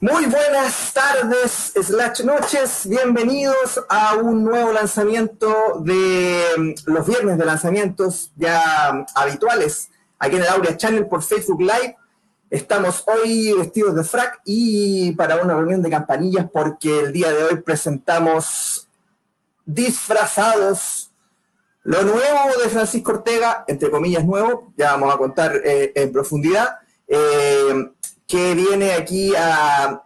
Muy buenas tardes, slash noches, bienvenidos a un nuevo lanzamiento de mm, los viernes de lanzamientos ya mm, habituales aquí en el Aurea Channel por Facebook Live. Estamos hoy vestidos de frac y para una reunión de campanillas porque el día de hoy presentamos disfrazados lo nuevo de Francisco Ortega, entre comillas nuevo, ya vamos a contar eh, en profundidad. Eh, que viene aquí a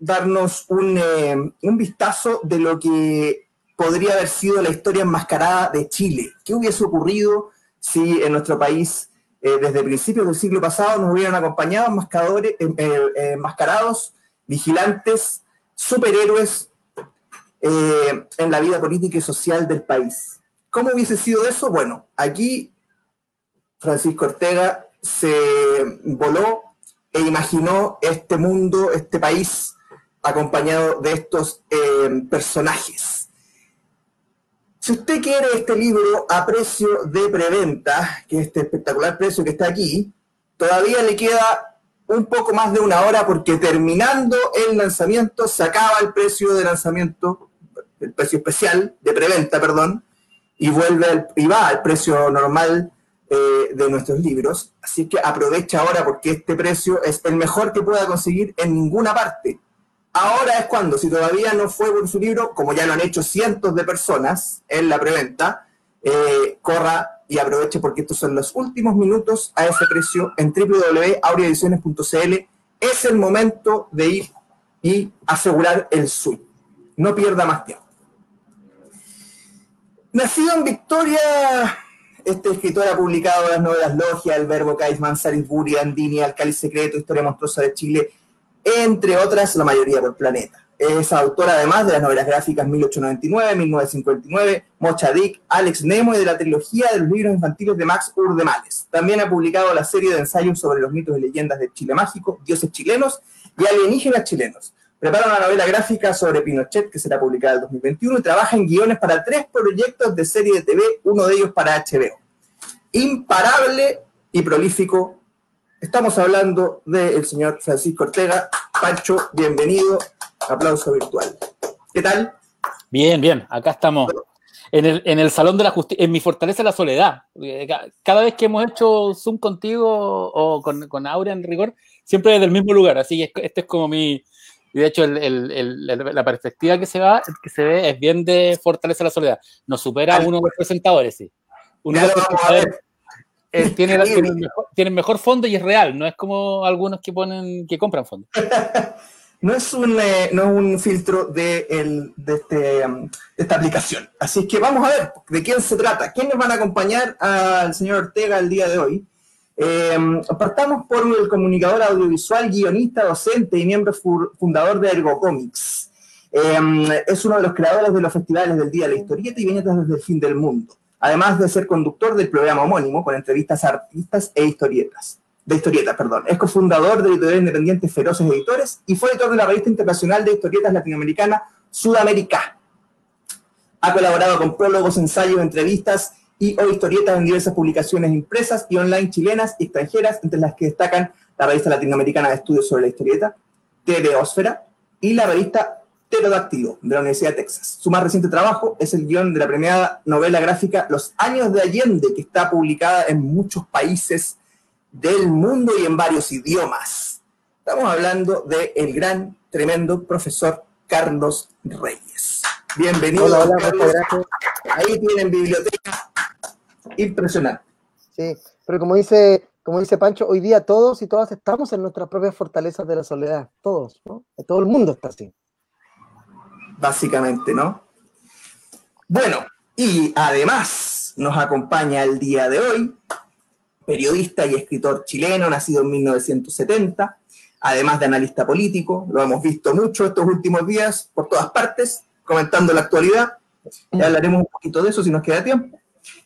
darnos eh, un, vistazo de lo que podría haber sido la historia enmascarada de Chile. ¿Qué hubiese ocurrido si en nuestro país, eh, desde principios del siglo pasado, nos hubieran acompañado enmascaradores, eh, enmascarados, vigilantes, superhéroes en la vida política y social del país? ¿Cómo hubiese sido eso? Bueno, aquí Francisco Ortega se voló e imaginó este mundo, este país, acompañado de estos eh, personajes. Si usted quiere este libro a precio de preventa, que es este espectacular precio que está aquí, todavía le queda un poco más de una hora porque terminando el lanzamiento se acaba el precio de lanzamiento, el precio especial de preventa, perdón, y vuelve y va al precio normal eh, de nuestros libros. Así que aprovecha ahora porque este precio es el mejor que pueda conseguir en ninguna parte. Ahora es cuando, si todavía no fue por su libro, como ya lo han hecho cientos de personas en la preventa, eh, corra y aproveche porque estos son los últimos minutos a ese precio en www.aureediciones.cl. Es el momento de ir y asegurar el suyo. No pierda más tiempo. Nacido en Victoria, este escritor ha publicado las novelas Logia, El Verbo Caisman, Salisbury, Andini, Secreto, Historia Monstruosa de Chile, entre otras, la mayoría por Planeta. Es autor además de las novelas gráficas 1899, 1959, Mocha Dick, Alex Nemo y de la trilogía de los libros infantiles de Max Urdemales. También ha publicado la serie de ensayos sobre los mitos y leyendas de Chile Mágico, dioses chilenos y alienígenas chilenos. Prepara una novela gráfica sobre Pinochet que será publicada en 2021 y trabaja en guiones para tres proyectos de serie de TV, uno de ellos para HBO. Imparable y prolífico. Estamos hablando del señor Francisco Ortega. Pancho, bienvenido. Aplauso virtual. ¿Qué tal? Bien, bien. Acá estamos. En el, en el Salón de la Justicia, en mi fortaleza la soledad. Cada vez que hemos hecho Zoom contigo o con, con Aurea en rigor, siempre desde el mismo lugar. Así que este es como mi, y de hecho, la perspectiva que se, va, que se ve es bien de Fortaleza la Soledad. Nos supera uno de los presentadores, sí. Uno de los presentadores eh, tiene, tiene, mejor, fondo y es real, no es como algunos que ponen que compran fondo. no es un, eh, no es un filtro de, el, de, este, um, de, esta aplicación. Así que vamos a ver de quién se trata. ¿Quiénes van a acompañar al señor Ortega el día de hoy? Eh, partamos por el comunicador audiovisual, guionista, docente y miembro fundador de Ergo Comics. Em, es uno de los creadores de los festivales del Día de la Historieta y viñetas desde el fin del mundo, además de ser conductor del programa homónimo con entrevistas a artistas e historietas. De historietas, perdón. Es cofundador de editorial independiente Feroces Editores y fue editor de la revista internacional de historietas latinoamericana Sudamérica. Ha colaborado con prólogos, ensayos, entrevistas y o historietas en diversas publicaciones impresas y online chilenas y extranjeras, entre las que destacan la revista latinoamericana de estudios sobre la historieta, Teleósfera, y la revista Pterodáctilo de la Universidad de Texas. Su más reciente trabajo es el guion de la premiada novela gráfica Los Años de Allende, que está publicada en muchos países del mundo y en varios idiomas. Estamos hablando del el gran, tremendo profesor Carlos Reyes. Bienvenido. Hola, hola, Ahí tienen biblioteca impresionante. Sí, pero como dice, como dice Pancho, hoy día todos y todas estamos en nuestras propias fortalezas de la soledad, todos, ¿no? Todo el mundo está así. Básicamente, ¿no? Bueno, y además nos acompaña el día de hoy, periodista y escritor chileno, nacido en 1970, además de analista político, lo hemos visto mucho estos últimos días por todas partes, comentando la actualidad. Ya hablaremos un poquito de eso si nos queda tiempo.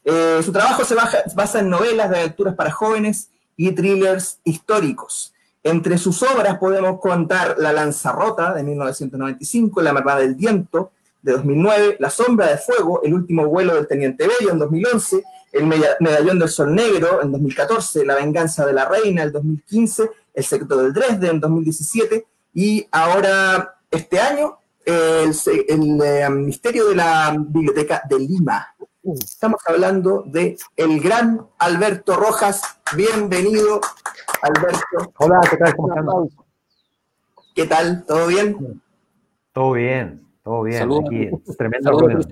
Eh, su trabajo se basa en novelas de aventuras para jóvenes y thrillers históricos. Entre sus obras podemos contar La Lanza Rota de 1995, La Mermada del Viento de 2009, La Sombra de Fuego, El último vuelo del Teniente Bello en 2011, El Medallón del Sol Negro en 2014, La Venganza de la Reina en 2015, El Secreto del Dresde en 2017 y ahora este año el, el, Ministerio de la Biblioteca de Lima. Estamos hablando de el gran Alberto Rojas. Bienvenido, Alberto. Hola, ¿qué tal? ¿Cómo están? ¿Qué tal? ¿Todo bien? Todo bien, todo bien. Saludos. Aquí, tremenda reunión.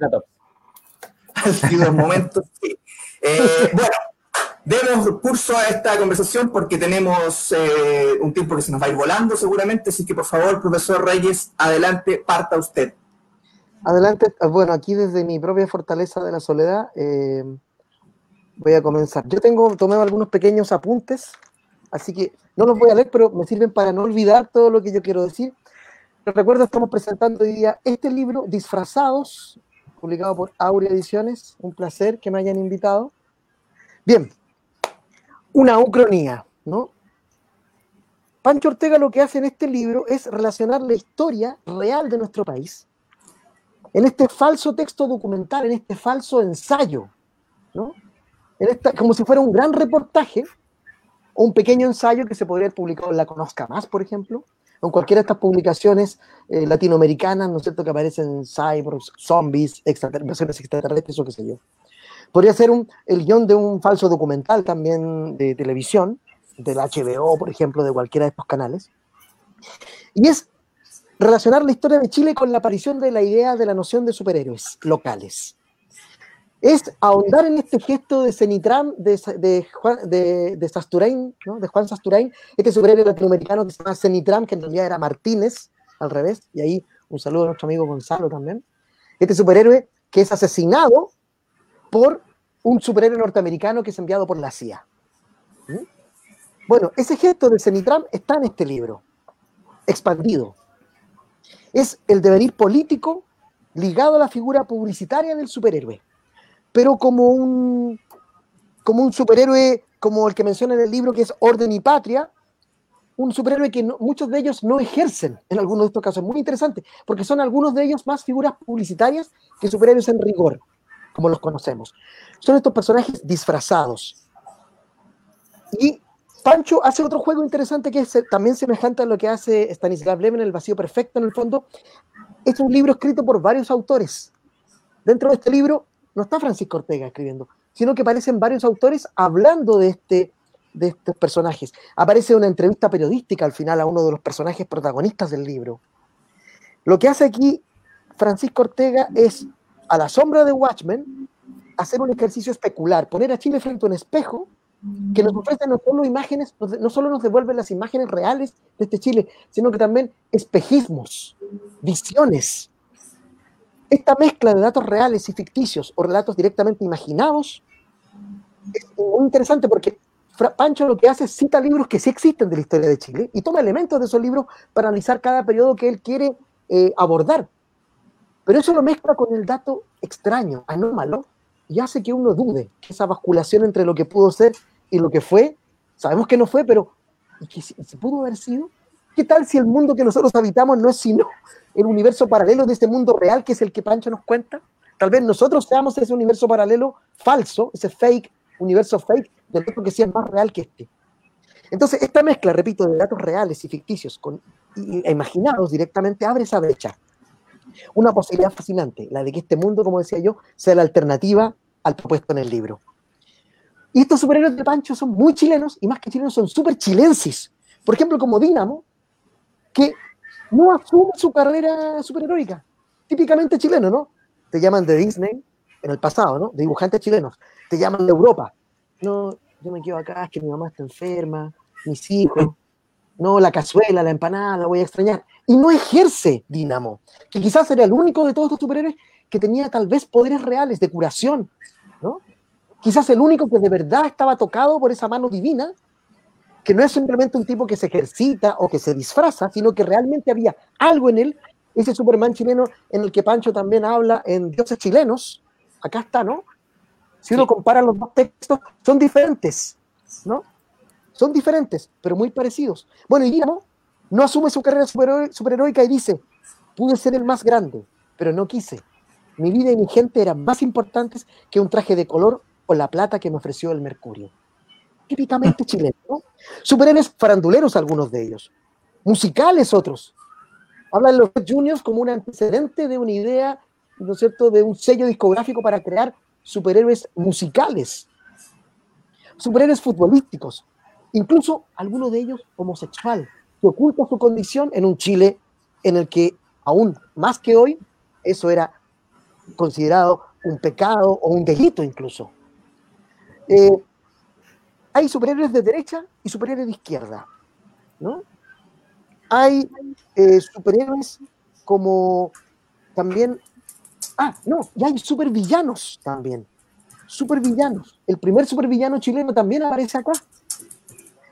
Han sido momentos, sí. Eh, bueno, demos curso a esta conversación porque tenemos eh, un tiempo que se nos va a ir volando seguramente, así que por favor, profesor Reyes, adelante, parta usted. Adelante, bueno, aquí desde mi propia fortaleza de la soledad eh, voy a comenzar. Yo tengo, tomé algunos pequeños apuntes, así que no los voy a leer, pero me sirven para no olvidar todo lo que yo quiero decir. Les recuerdo, estamos presentando hoy día este libro, Disfrazados, publicado por Aurea Ediciones. Un placer que me hayan invitado. Bien, una ucronía, ¿no? Pancho Ortega lo que hace en este libro es relacionar la historia real de nuestro país en este falso texto documental, en este falso ensayo, ¿no? En esta, como si fuera un gran reportaje o un pequeño ensayo que se podría haber publicado en La Conozca Más, por ejemplo, o en cualquiera de estas publicaciones eh, latinoamericanas, ¿no es cierto?, que aparecen cyborgs, zombies, versiones extraterrestres o qué sé yo. Podría ser un, el guion de un falso documental también de televisión, del HBO, por ejemplo, de cualquiera de estos canales. Y es relacionar la historia de Chile con la aparición de la idea de la noción de superhéroes locales. Es ahondar en este gesto de Cenitram, de, de, Juan, de, Sasturain, ¿no? de Juan Sasturain, este superhéroe latinoamericano que se llama Cenitram, que en realidad era Martínez, al revés, y ahí un saludo a nuestro amigo Gonzalo también. Este superhéroe que es asesinado por un superhéroe norteamericano que es enviado por la CIA. ¿Mm? Bueno, ese gesto de Cenitram está en este libro, expandido es el devenir político ligado a la figura publicitaria del superhéroe, pero como un, como un superhéroe como el que menciona en el libro que es Orden y Patria, un superhéroe que muchos de ellos no ejercen en algunos de estos casos. Muy interesante, porque son algunos de ellos más figuras publicitarias que superhéroes en rigor, como los conocemos. Son estos personajes disfrazados. Y Pancho hace otro juego interesante que es también semejante a lo que hace Stanislav Lem en El Vacío Perfecto, en el fondo. Es un libro escrito por varios autores. Dentro de este libro no está Francisco Ortega escribiendo, sino que aparecen varios autores hablando de, este, de estos personajes. Aparece una entrevista periodística al final a uno de los personajes protagonistas del libro. Lo que hace aquí Francisco Ortega es, a la sombra de Watchmen, hacer un ejercicio especular, poner a Chile frente a un espejo que nos ofrece no solo imágenes, no solo nos devuelve las imágenes reales de este Chile, sino que también espejismos, visiones. Esta mezcla de datos reales y ficticios o relatos directamente imaginados es muy interesante porque Pancho lo que hace es cita libros que sí existen de la historia de Chile y toma elementos de esos libros para analizar cada periodo que él quiere eh, abordar. Pero eso lo mezcla con el dato extraño, anómalo, y hace que uno dude esa basculación entre lo que pudo ser y lo que fue, sabemos que no fue, pero ¿y pudo haber sido? ¿Qué tal si el mundo que nosotros habitamos no es sino el universo paralelo de este mundo real que es el que Pancho nos cuenta? Tal vez nosotros seamos ese universo paralelo falso, ese fake, universo fake, del otro que sea más real que este. Entonces, esta mezcla, repito, de datos reales y ficticios con, e imaginados directamente abre esa brecha. Una posibilidad fascinante, la de que este mundo, como decía yo, sea la alternativa al propuesto en el libro. Y estos superhéroes de Pancho son muy chilenos y más que chilenos son súper chilensis. Por ejemplo, como Dinamo, que no asume su carrera superheroica. Típicamente chileno, ¿no? Te llaman de Disney en el pasado, ¿no? De dibujantes chilenos. Te llaman de Europa. No, yo me quedo acá, es que mi mamá está enferma, mis hijos. No, la cazuela, la empanada, voy a extrañar. Y no ejerce Dinamo, que quizás era el único de todos estos superhéroes que tenía tal vez poderes reales de curación, ¿no? Quizás el único que de verdad estaba tocado por esa mano divina, que no es simplemente un tipo que se ejercita o que se disfraza, sino que realmente había algo en él, ese Superman chileno en el que Pancho también habla en Dioses chilenos, acá está, ¿no? Si uno compara los dos textos, son diferentes, ¿no? Son diferentes, pero muy parecidos. Bueno, y Dinamo no asume su carrera superheroica y dice, pude ser el más grande, pero no quise. Mi vida y mi gente eran más importantes que un traje de color o la plata que me ofreció el Mercurio. Típicamente chileno, ¿no? Superhéroes faranduleros algunos de ellos. musicales otros. Habla de los Juniors como un antecedente de una idea, ¿no es cierto?, de un sello discográfico para crear superhéroes musicales, superhéroes futbolísticos, incluso algunos de ellos homosexual, que oculta su condición en un Chile en el que aún más que hoy eso era considerado un pecado o un delito incluso. Eh, hay superhéroes de derecha y superhéroes de izquierda, ¿no? Hay eh, superhéroes como también... Ah, no, y hay supervillanos también. Supervillanos. El primer supervillano chileno también aparece acá.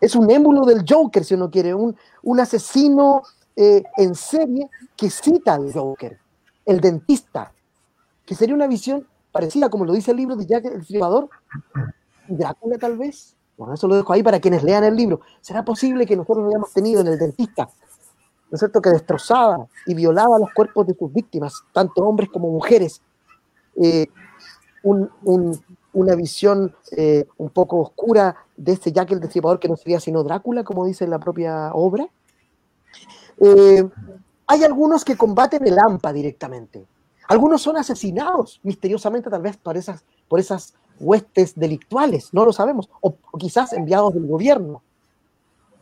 Es un émulo del Joker, si uno quiere, un, un asesino eh, en serie que cita al Joker, el dentista, que sería una visión parecida, como lo dice el libro de Jack el Triunfador, Drácula tal vez. Bueno, eso lo dejo ahí para quienes lean el libro. ¿Será posible que nosotros lo hayamos tenido en el dentista? ¿No es cierto? Que destrozaba y violaba los cuerpos de sus víctimas, tanto hombres como mujeres. Eh, una visión eh, un poco oscura de este Jack el Destripador que no sería sino Drácula, como dice la propia obra. Eh, hay algunos que combaten el AMPA directamente. Algunos son asesinados misteriosamente, tal vez por esas, por esas huestes delictuales, no lo sabemos, o, quizás enviados del gobierno.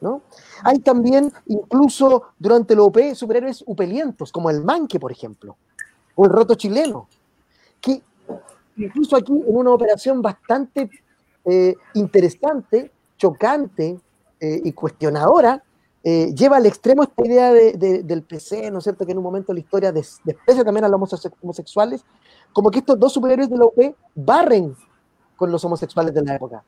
¿no? Hay también, incluso durante el OP, superhéroes upelientos, como el Manque, por ejemplo, o el Roto Chileno, que incluso aquí en una operación bastante eh, interesante, chocante eh, y cuestionadora, eh, lleva al extremo esta idea del PC, ¿no es cierto? Que en un momento la historia desprecia también a los homosexuales, como que estos dos superhéroes de la UP barren con los homosexuales de la época.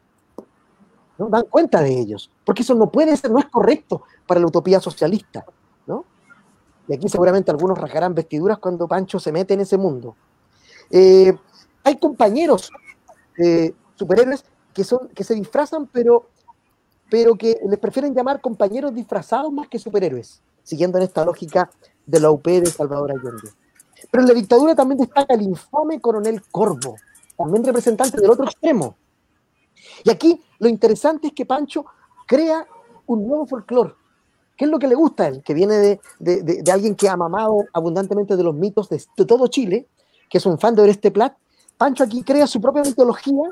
¿no? Dan cuenta de ellos, porque eso no puede ser, no es correcto para la utopía socialista. ¿no? Y aquí seguramente algunos rasgarán vestiduras cuando Pancho se mete en ese mundo. Eh, hay compañeros eh, superhéroes que, son, que se disfrazan, pero pero que les prefieren llamar compañeros disfrazados más que superhéroes, siguiendo en esta lógica de la UP de Salvador Allende. Pero en la dictadura también destaca el infame coronel Corvo, también representante del otro extremo. Y aquí lo interesante es que Pancho crea un nuevo folclore. ¿Qué es lo que le gusta a él? Que viene de, alguien que ha mamado abundantemente de los mitos de, todo Chile, que es un fan de Oreste Plat. Pancho aquí crea su propia mitología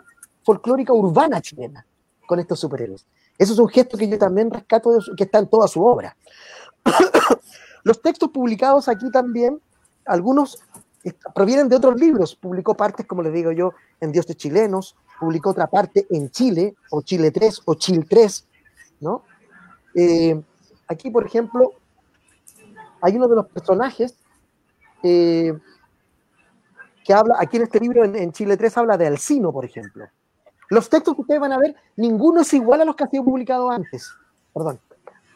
folclórica urbana chilena con estos superhéroes. Eso es un gesto que yo también rescato, que está en toda su obra. Los textos publicados aquí también, algunos provienen de otros libros. Publicó partes, como les digo yo, en Dioses Chilenos, publicó otra parte en Chile, o Chile 3, o Chile 3, ¿no? Eh, aquí, por ejemplo, hay uno de los personajes eh, que habla, aquí en este libro, en, Chile 3, habla de Alcino, por ejemplo. Los textos que ustedes van a ver, ninguno es igual a los que han sido publicados antes. Perdón.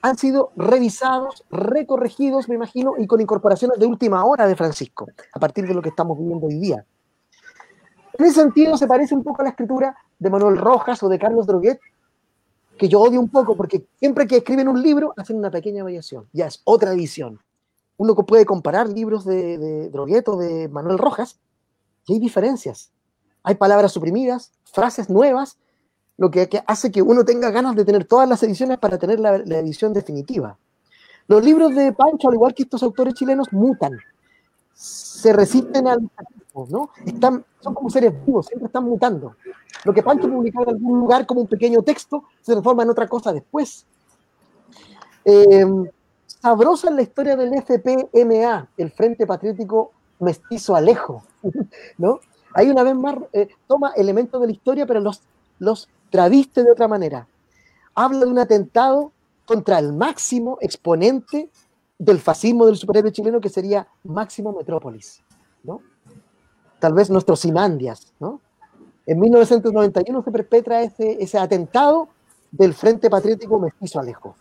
Han sido revisados, recorregidos, me imagino, y con incorporaciones de última hora de Francisco, a partir de lo que estamos viviendo hoy día. En ese sentido, se parece un poco a la escritura de Manuel Rojas o de Carlos Droguet, que yo odio un poco, porque siempre que escriben un libro, hacen una pequeña variación. Ya es otra edición. Uno puede comparar libros de, de Droguet o de Manuel Rojas, y hay diferencias. Hay palabras suprimidas, frases nuevas, lo que, hace que uno tenga ganas de tener todas las ediciones para tener la, edición definitiva. Los libros de Pancho, al igual que estos autores chilenos, mutan, se resisten al ¿no? Están, son como seres vivos, siempre están mutando. Lo que Pancho publicaba en algún lugar como un pequeño texto se transforma en otra cosa después. Eh, sabrosa en la historia del FPMA, el Frente Patriótico Mestizo Alejo, ¿no? Ahí una vez más eh, toma elementos de la historia, pero los, los traviste de otra manera. Habla de un atentado contra el máximo exponente del fascismo del superhéroe chileno, que sería Máximo Metrópolis, ¿no? Tal vez nuestros Simandias, ¿no? En 1991 se perpetra ese, ese atentado del Frente Patriótico Mestizo Alejo.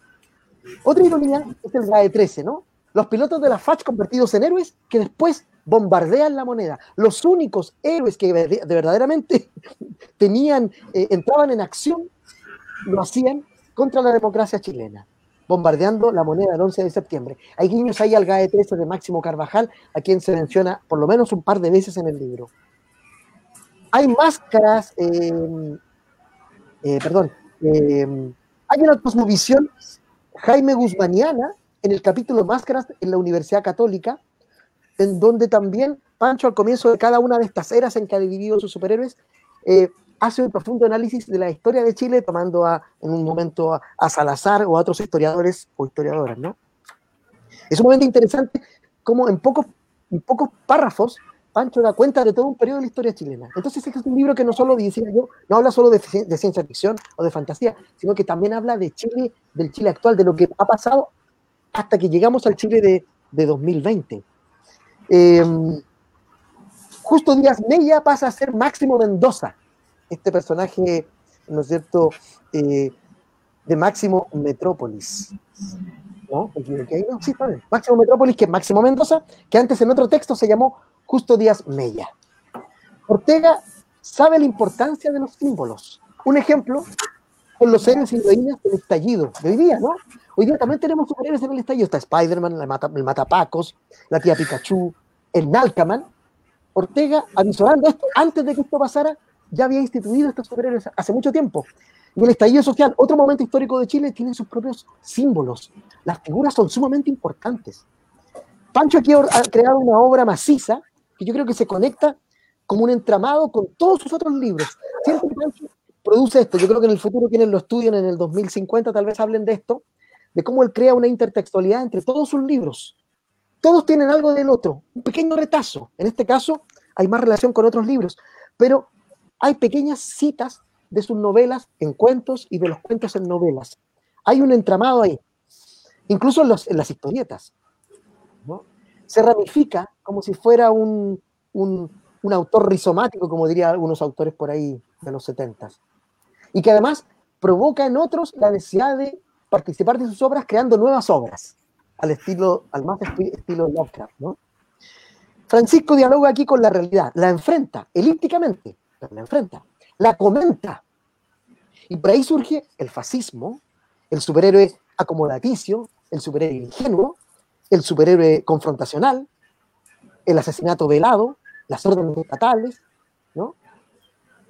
Otra ironía es el GAE 13, ¿no? Los pilotos de la FACH convertidos en héroes que después bombardean la moneda. Los únicos héroes que de verdaderamente tenían, eh, entraban en acción, lo hacían contra la democracia chilena, bombardeando la moneda del 11 de septiembre. Hay guiños ahí al GAE 13 de Máximo Carvajal, a quien se menciona por lo menos un par de veces en el libro. Hay máscaras, em, eh, perdón, hay una cosmovisión Jaime Guzmaniana en el capítulo Máscaras en la Universidad Católica, en donde también Pancho, al comienzo de cada una de estas eras en que ha dividido sus superhéroes, eh, hace un profundo análisis de la historia de Chile, tomando a, en un momento a, Salazar o a otros historiadores o historiadoras, ¿no? Es un momento interesante como en pocos, pocos párrafos Pancho da cuenta de todo un periodo de la historia chilena. Entonces, este es un libro que no solo, decía yo, no habla solo de, ciencia ficción o de fantasía, sino que también habla de Chile, del Chile actual, de lo que ha pasado hasta que llegamos al Chile de, de 2020. Em, Justo Díaz Mella pasa a ser Máximo Mendoza, este personaje, ¿no es cierto?, eh, de Máximo Metrópolis. ¿No? Sí. Máximo Metrópolis, que es Máximo Mendoza, que antes en otro texto se llamó Justo Díaz Mella. Ortega sabe la importancia de los símbolos. Un ejemplo con los héroes y heroínas del estallido de hoy día, ¿no? Hoy día también tenemos superhéroes en el estallido. Está Spider-Man, el Matapacos, la tía Pikachu, el Nalcaman. Ortega, avisorando esto, antes de que esto pasara, ya había instituido estos superhéroes hace mucho tiempo. Y el estallido social, otro momento histórico de Chile, tiene sus propios símbolos. Las figuras son sumamente importantes. Pancho aquí ha creado una obra maciza que yo creo que se conecta como un entramado con todos sus otros libros. Siempre Pancho produce esto. Yo creo que en el futuro quienes lo estudian en el 2050 tal vez hablen de esto, de cómo él crea una intertextualidad entre todos sus libros. Todos tienen algo del otro, un pequeño retazo. En este caso hay más relación con otros libros, pero hay pequeñas citas de sus novelas en cuentos y de los cuentos en novelas. Hay un entramado ahí, incluso en, las historietas. Se ramifica como si fuera un, autor rizomático, como dirían algunos autores por ahí de los 70 Y que además provoca en otros la necesidad de participar de sus obras creando nuevas obras, al estilo, al más estilo Lovecraft, ¿no? Francisco dialoga aquí con la realidad, la enfrenta, elípticamente, la enfrenta, la comenta. Y por ahí surge el fascismo, el superhéroe acomodaticio, el superhéroe ingenuo, el superhéroe confrontacional, el asesinato velado, las órdenes estatales, ¿no?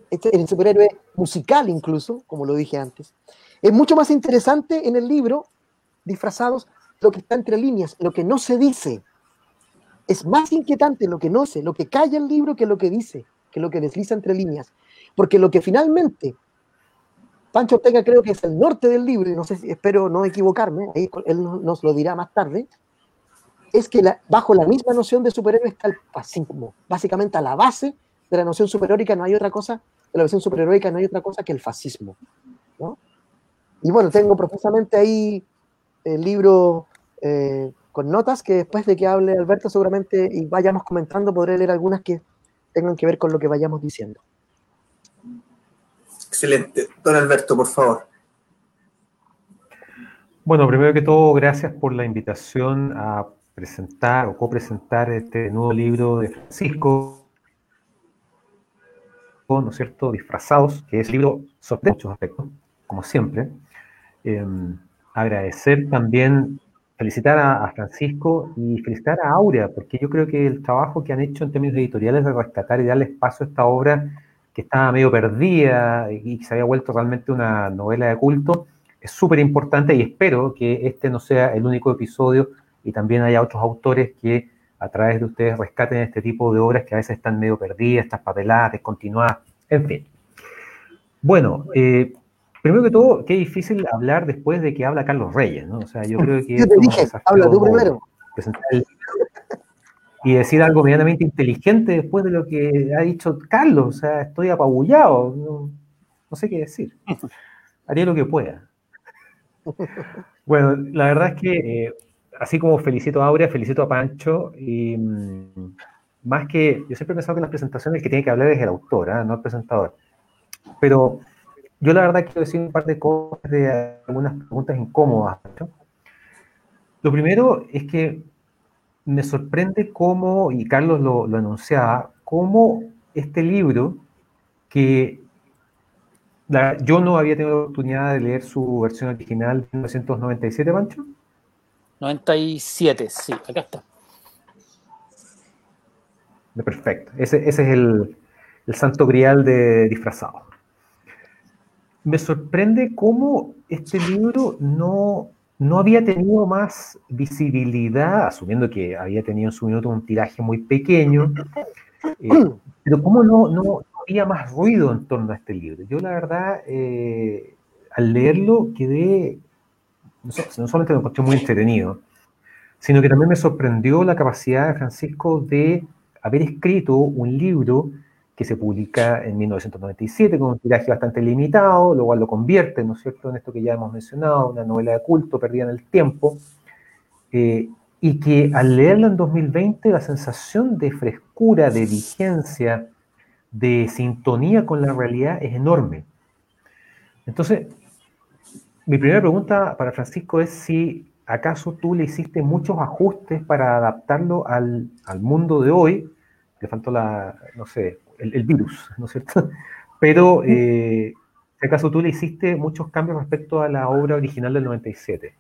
Este, el superhéroe musical incluso, como lo dije antes. Es mucho más interesante en el libro, disfrazados, lo que está entre líneas, lo que no se dice, es más inquietante lo que no sé, lo que calla el libro que lo que dice, que lo que desliza entre líneas. Porque lo que finalmente, Pancho Ortega creo que es el norte del libro, y no sé espero no equivocarme, ahí él nos lo dirá más tarde, es que bajo la misma noción de superhéroe está el fascismo. Básicamente a la base de la noción superheroica no hay otra cosa, de la noción superheroica no hay otra cosa que el fascismo. Y bueno, tengo profusamente ahí el libro eh, con notas que después de que hable Alberto seguramente y vayamos comentando podré leer algunas que tengan que ver con lo que vayamos diciendo. Excelente. Don Alberto, por favor. Bueno, primero que todo, gracias por la invitación a presentar o copresentar este nuevo libro de Francisco, ¿no es cierto?, Disfrazados, que es libro sobre muchos aspectos, como siempre. Em, agradecer también felicitar a, Francisco y felicitar a Aurea, porque yo creo que el trabajo que han hecho en términos editoriales de rescatar y darle espacio a esta obra que estaba medio perdida y que se había vuelto realmente una novela de culto, es súper importante y espero que este no sea el único episodio y también haya otros autores que a través de ustedes rescaten este tipo de obras que a veces están medio perdidas, estas papeladas, descontinuadas, en fin. Bueno, eh, Primero que todo, qué difícil hablar después de que habla Carlos Reyes, ¿no? O sea, yo creo que... Yo te dije, habla tú primero. Y decir algo medianamente inteligente después de lo que ha dicho Carlos. O sea, estoy apabullado. No, sé qué decir. Haría lo que pueda. Bueno, la verdad es que, eh, así como felicito a Aurea, felicito a Pancho. Y mm, más que, yo siempre he pensado que en las presentaciones el que tiene que hablar es el autor, ¿eh? no el presentador. Pero yo la verdad quiero decir un par de cosas de algunas preguntas incómodas. Lo primero es que me sorprende cómo, y Carlos lo, anunciaba, cómo este libro, que yo no había tenido la oportunidad de leer su versión original de 1997, Pancho. 97, sí, acá está. Perfecto, ese, es el, el santo grial de disfrazado me sorprende cómo este libro no, no había tenido más visibilidad, asumiendo que había tenido en su minuto un tiraje muy pequeño, eh, pero cómo no, no, había más ruido en torno a este libro. Yo la verdad, eh, al leerlo quedé, no, solamente me encontré muy entretenido, sino que también me sorprendió la capacidad de Francisco de haber escrito un libro que se publica en 1997 con un tiraje bastante limitado, lo cual lo convierte, ¿no es cierto?, en esto que ya hemos mencionado, una novela de culto perdida en el tiempo, eh, y que al leerlo en 2020 la sensación de frescura, de vigencia, de sintonía con la realidad es enorme. Entonces, mi primera pregunta para Francisco es si acaso tú le hiciste muchos ajustes para adaptarlo al, al mundo de hoy, le faltó la, no sé, el, virus, ¿no es cierto? Pero, eh, acaso tú le hiciste muchos cambios respecto a la obra original del 97.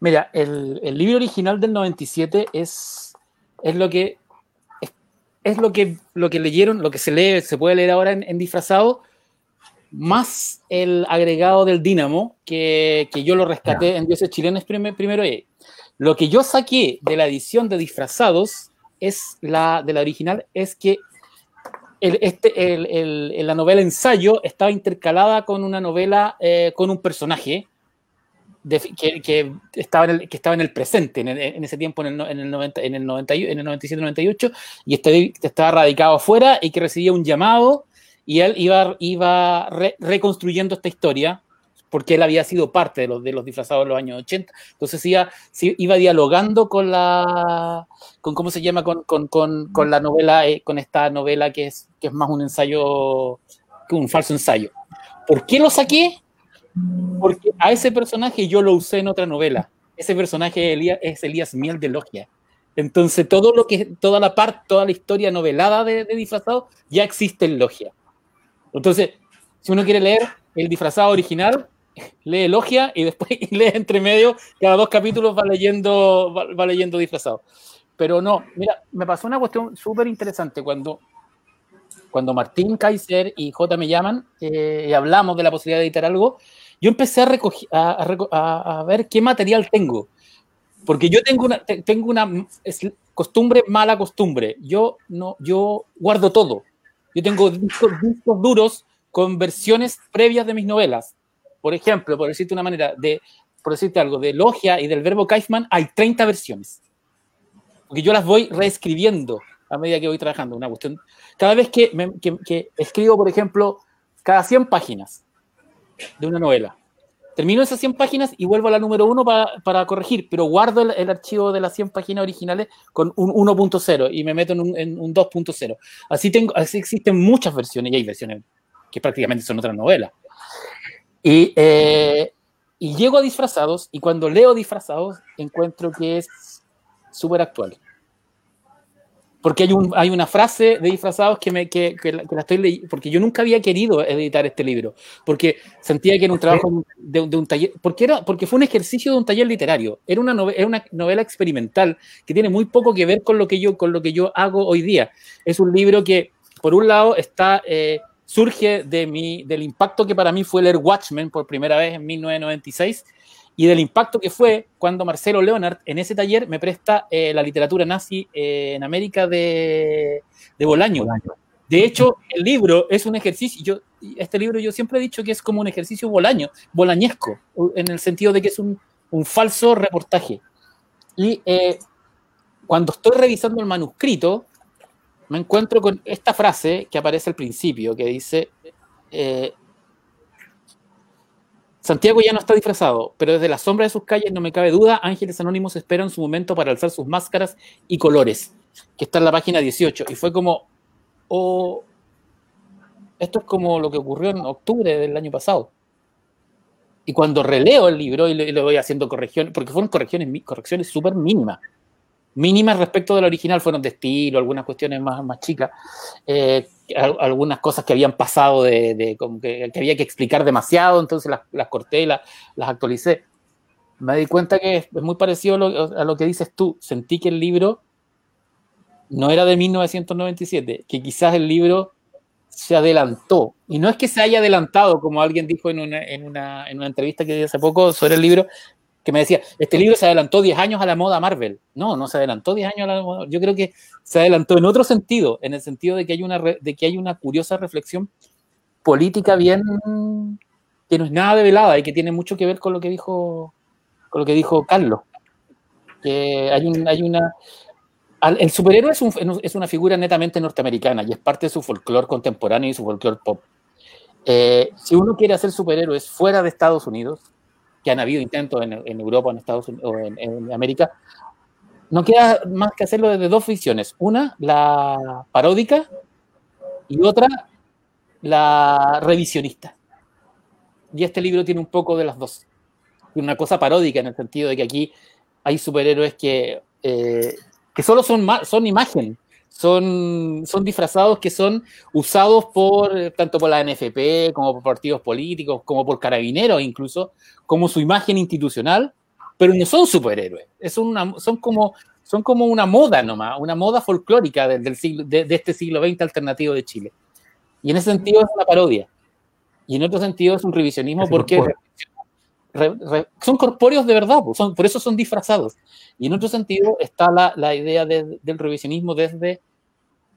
Mira, el, libro original del 97 es, es lo que es, lo que lo que leyeron, lo que se lee, se puede leer ahora en, disfrazado, más el agregado del Dínamo, que, yo lo rescaté en Dioses Chilenos primero, primero. Lo que yo saqué de la edición de disfrazados es la de la original, es que este, la novela ensayo estaba intercalada con una novela eh, con un personaje que, estaba en el, que estaba en el presente, en, ese tiempo, en el, en el, 90, en el, 90, en el 97-98, y este, estaba radicado afuera y que recibía un llamado y él iba, reconstruyendo esta historia porque él había sido parte de los, disfrazados de los años 80. Entonces iba, iba dialogando con la, con cómo se llama, con, la novela, eh, con esta novela que es, que es más un ensayo, que un falso ensayo. ¿Por qué lo saqué? Porque a ese personaje yo lo usé en otra novela. Ese personaje es Elías Miel de Logia. Entonces todo lo que, toda la parte, toda la historia novelada de, de disfrazado ya existe en Logia. Entonces, si uno quiere leer el disfrazado original, lee Logia y después lee entre medio, cada dos capítulos va leyendo, va, leyendo disfrazado. Pero no, mira, me pasó una cuestión súper interesante cuando, cuando Martín Kaiser y J me llaman eh, y hablamos de la posibilidad de editar algo, yo empecé a, recoger, a, ver qué material tengo. Porque yo tengo una, tengo una costumbre, mala costumbre. Yo, no, yo guardo todo. Yo tengo discos duros con versiones previas de mis novelas por ejemplo, por decirte una manera, de, por decirte algo, de logia y del verbo Kaifman, hay 30 versiones. Porque yo las voy reescribiendo a medida que voy trabajando. Una cuestión. Cada vez que, escribo, por ejemplo, cada 100 páginas de una novela, termino esas 100 páginas y vuelvo a la número 1 para, corregir, pero guardo el, archivo de las 100 páginas originales con un 1.0 y me meto en un, 2.0. Así, tengo, así existen muchas versiones y hay versiones que prácticamente son otras novelas. Y, eh, y llego a disfrazados y cuando leo disfrazados encuentro que es súper actual. Porque hay, un, hay una frase de disfrazados que, me, que, que, la, estoy leyendo, porque yo nunca había querido editar este libro, porque sentía que era un trabajo de, de un taller, porque, era, porque fue un ejercicio de un taller literario, era una, novela, era una novela experimental que tiene muy poco que ver con lo que yo, con lo que yo hago hoy día. Es un libro que, por un lado, está... Eh, surge de mi, del impacto que para mí fue leer Watchmen por primera vez en 1996 y del impacto que fue cuando Marcelo Leonard en ese taller me presta eh, la literatura nazi eh, en América de, de Bolaño. De hecho, el libro es un ejercicio, yo, este libro yo siempre he dicho que es como un ejercicio bolaño, bolañesco, en el sentido de que es un, un falso reportaje. Y eh, cuando estoy revisando el manuscrito, me encuentro con esta frase que aparece al principio, que dice, eh, Santiago ya no está disfrazado, pero desde la sombra de sus calles no me cabe duda, ángeles anónimos esperan su momento para alzar sus máscaras y colores, que está en la página 18. Y fue como, oh, esto es como lo que ocurrió en octubre del año pasado. Y cuando releo el libro y le, voy haciendo correcciones, porque fueron correcciones, correcciones súper mínimas, mínimas respecto del original fueron de estilo, algunas cuestiones más, más chicas, eh, algunas cosas que habían pasado de, como que, había que explicar demasiado, entonces las, corté y las, actualicé. Me di cuenta que es, muy parecido a lo, que dices tú. Sentí que el libro no era de 1997, que quizás el libro se adelantó. Y no es que se haya adelantado, como alguien dijo en una, en una, en una entrevista que di hace poco sobre el libro, que me decía, este libro se adelantó 10 años a la moda Marvel. No, no se adelantó 10 años a la moda. Yo creo que se adelantó en otro sentido, en el sentido de que hay una, de que hay una curiosa reflexión política bien que no es nada develada y que tiene mucho que ver con lo que dijo con lo que dijo Carlos. Que hay, un, hay una el superhéroe es, es, una figura netamente norteamericana y es parte de su folclore contemporáneo y su folclore pop. Eh, si uno quiere hacer superhéroes fuera de Estados Unidos, que han habido intentos en, en Europa en Estados Unidos, o en, América, no queda más que hacerlo desde dos visiones. Una, la paródica, y otra, la revisionista. Y este libro tiene un poco de las dos. Una cosa paródica en el sentido de que aquí hay superhéroes que, eh, que solo son, son imagen, son, son disfrazados que son usados por tanto por la NFP como por partidos políticos, como por carabineros incluso, como su imagen institucional, pero no son superhéroes. Es una, son, como, son como una moda nomás, una moda folclórica del, siglo, de, de, este siglo XX alternativo de Chile. Y en ese sentido es una parodia. Y en otro sentido es un revisionismo porque re, re, son corpóreos de verdad, son, por eso son disfrazados. Y en otro sentido está la, la idea de, del revisionismo desde,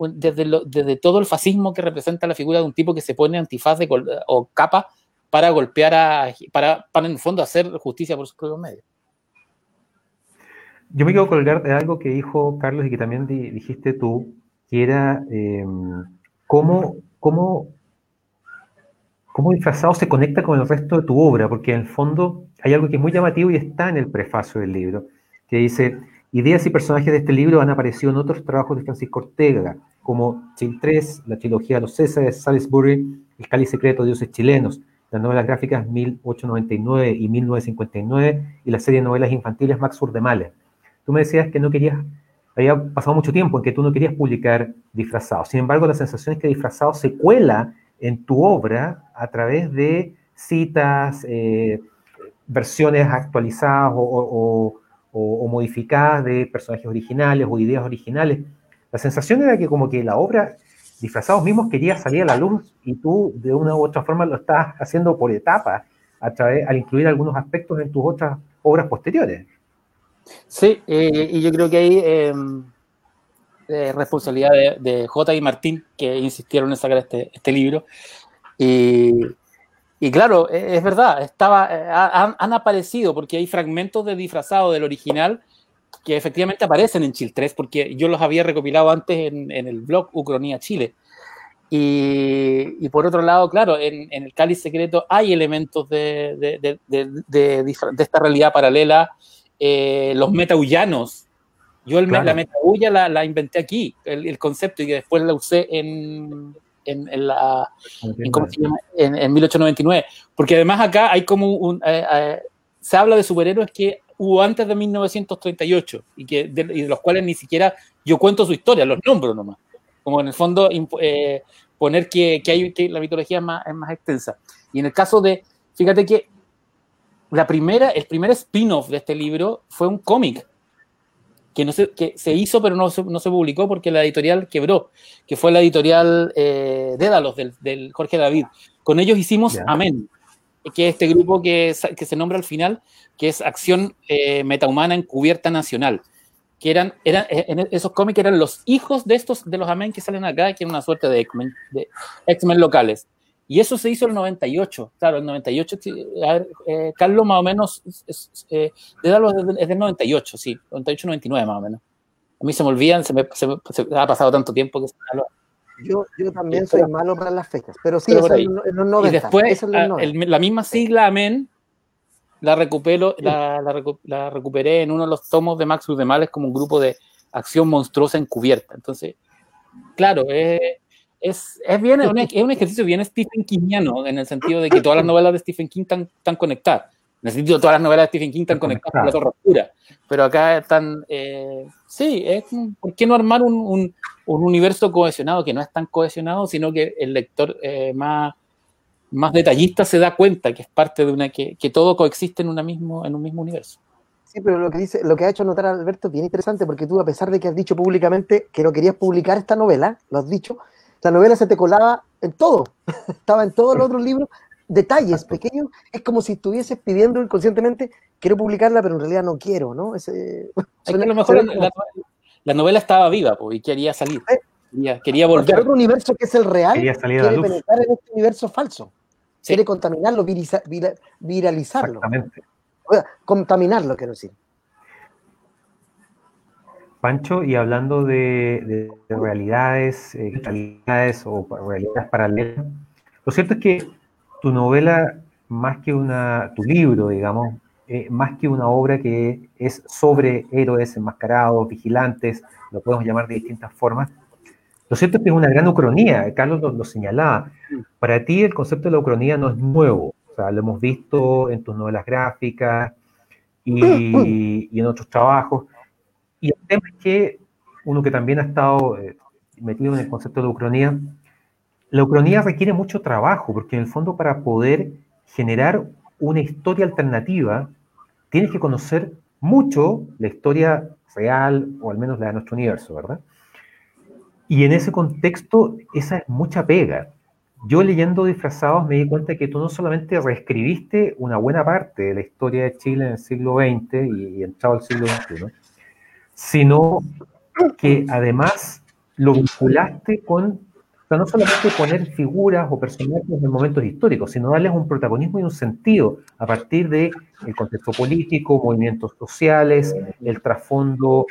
desde, todo el fascismo que representa la figura de un tipo que se pone antifaz o capa para golpear a, para, en el fondo hacer justicia por sus propios medios. Yo me quiero colgar de algo que dijo Carlos y que también di, dijiste tú, que era eh, cómo, cómo, cómo disfrazado se conecta con el resto de tu obra, porque en el fondo hay algo que es muy llamativo y está en el prefacio del libro, que dice, ideas y personajes de este libro han aparecido en otros trabajos de Francisco Ortega, como Chil 3, la trilogía de los Césares, Salisbury, El cáliz secreto dioses chilenos, las novelas gráficas 1899 y 1959 y la serie de novelas infantiles Max de Males. Tú me decías que no querías, había pasado mucho tiempo en que tú no querías publicar disfrazado. Sin embargo, la sensación es que disfrazado se cuela en tu obra a través de citas, eh, versiones actualizadas o, o, o, o, modificadas de personajes originales o ideas originales. La sensación era que como que la obra, disfrazados mismos, quería salir a la luz y tú de una u otra forma lo estás haciendo por etapas, a través, al incluir algunos aspectos en tus otras obras posteriores. Sí, eh, y yo creo que hay eh, eh, responsabilidad de, de, J. y Martín que insistieron en sacar este, este libro. Y, y, claro, es verdad, estaba, han, han, aparecido, porque hay fragmentos de disfrazado del original que efectivamente aparecen en Chile 3, porque yo los había recopilado antes en, en el blog Ucronía Chile. Y, y, por otro lado, claro, en, en, el cáliz secreto hay elementos de, de, de, de esta realidad paralela eh, los metahullanos. Yo el, claro. la metahulla la, la, inventé aquí, el, el, concepto, y que después la usé en, en, en la, en, en, 1899. Porque además acá hay como un... Eh, eh, se habla de superhéroes que hubo antes de 1938 y, que, de, y de los cuales ni siquiera yo cuento su historia, los nombro nomás. Como en el fondo eh, poner que, que, hay, que la mitología es más, es más extensa. Y en el caso de, fíjate que la primera, el primer spin-off de este libro fue un cómic que, no se, que se hizo pero no se, no se, publicó porque la editorial quebró, que fue la editorial eh, Dédalos del, del, Jorge David. Con ellos hicimos yeah. Amén, que es este grupo que, que, se nombra al final, que es Acción eh, Metahumana Encubierta Nacional. Que eran, eran en esos cómics eran los hijos de estos, de los Amén que salen acá, que eran una suerte de X-Men X locales. Y eso se hizo en el 98. Claro, el 98, a ver, eh, Carlos más o menos, es, eh, es, es del 98, sí, 98-99 más o menos. A mí se me olvidan, se me, se me, se ha pasado tanto tiempo que se me yo, yo también soy malo para las fechas, pero sí, pero es en los 90. Y después, a, el, la misma sigla, Amén, la, recupero, la, la, la, recuperé en uno de los tomos de Max de Males como un grupo de acción monstruosa encubierta. Entonces, claro, eh, es, es, bien, es, un, es un ejercicio bien Stephen Kingiano, en el sentido de que todas las novelas de Stephen King están, están conectadas. En el sentido, todas las novelas de Stephen King están conectadas con la Torre Oscura. Pero acá están. Eh, sí, es, ¿por qué no armar un, un, un, universo cohesionado que no es tan cohesionado, sino que el lector eh, más, más detallista se da cuenta que es parte de una. que, que todo coexiste en, una mismo, en un mismo universo. Sí, pero lo que, dice, lo que ha hecho notar Alberto es bien interesante porque tú, a pesar de que has dicho públicamente que no querías publicar esta novela, lo has dicho, la novela se te colaba en todo, estaba en todos los otros libros, detalles pequeños, es como si estuvieses pidiendo inconscientemente, quiero publicarla, pero en realidad no quiero, ¿no? Ese, a lo mejor la, novela estaba viva y quería salir. ¿Eh? Quería, quería volver. otro universo que es el real quería salir quiere penetrar en este universo falso. Quiere contaminarlo, viralizarlo. Exactamente. contaminarlo, quiero decir. Pancho, y hablando de, realidades, eh, realidades o realidades paralelas, lo cierto es que tu novela, más que una, tu libro, digamos, eh, más que una obra que es sobre héroes enmascarados, vigilantes, lo podemos llamar de distintas formas, lo cierto es que es una gran ucronía, Carlos lo, señalaba. Para ti el concepto de la ucronía no es nuevo, o sea, lo hemos visto en tus novelas gráficas y, y en otros trabajos. Y el tema es que uno que también ha estado eh, metido en el concepto de ucronía, la ucronía requiere mucho trabajo, porque en el fondo para poder generar una historia alternativa, tienes que conocer mucho la historia real, o al menos la de nuestro universo, ¿verdad? Y en ese contexto, esa es mucha pega. Yo leyendo Disfrazados me di cuenta que tú no solamente reescribiste una buena parte de la historia de Chile en el siglo XX y, y entrado al siglo XXI, sino que además lo vinculaste con no solamente poner figuras o personajes en momentos históricos, sino darles un protagonismo y un sentido a partir del el contexto político, movimientos sociales, el trasfondo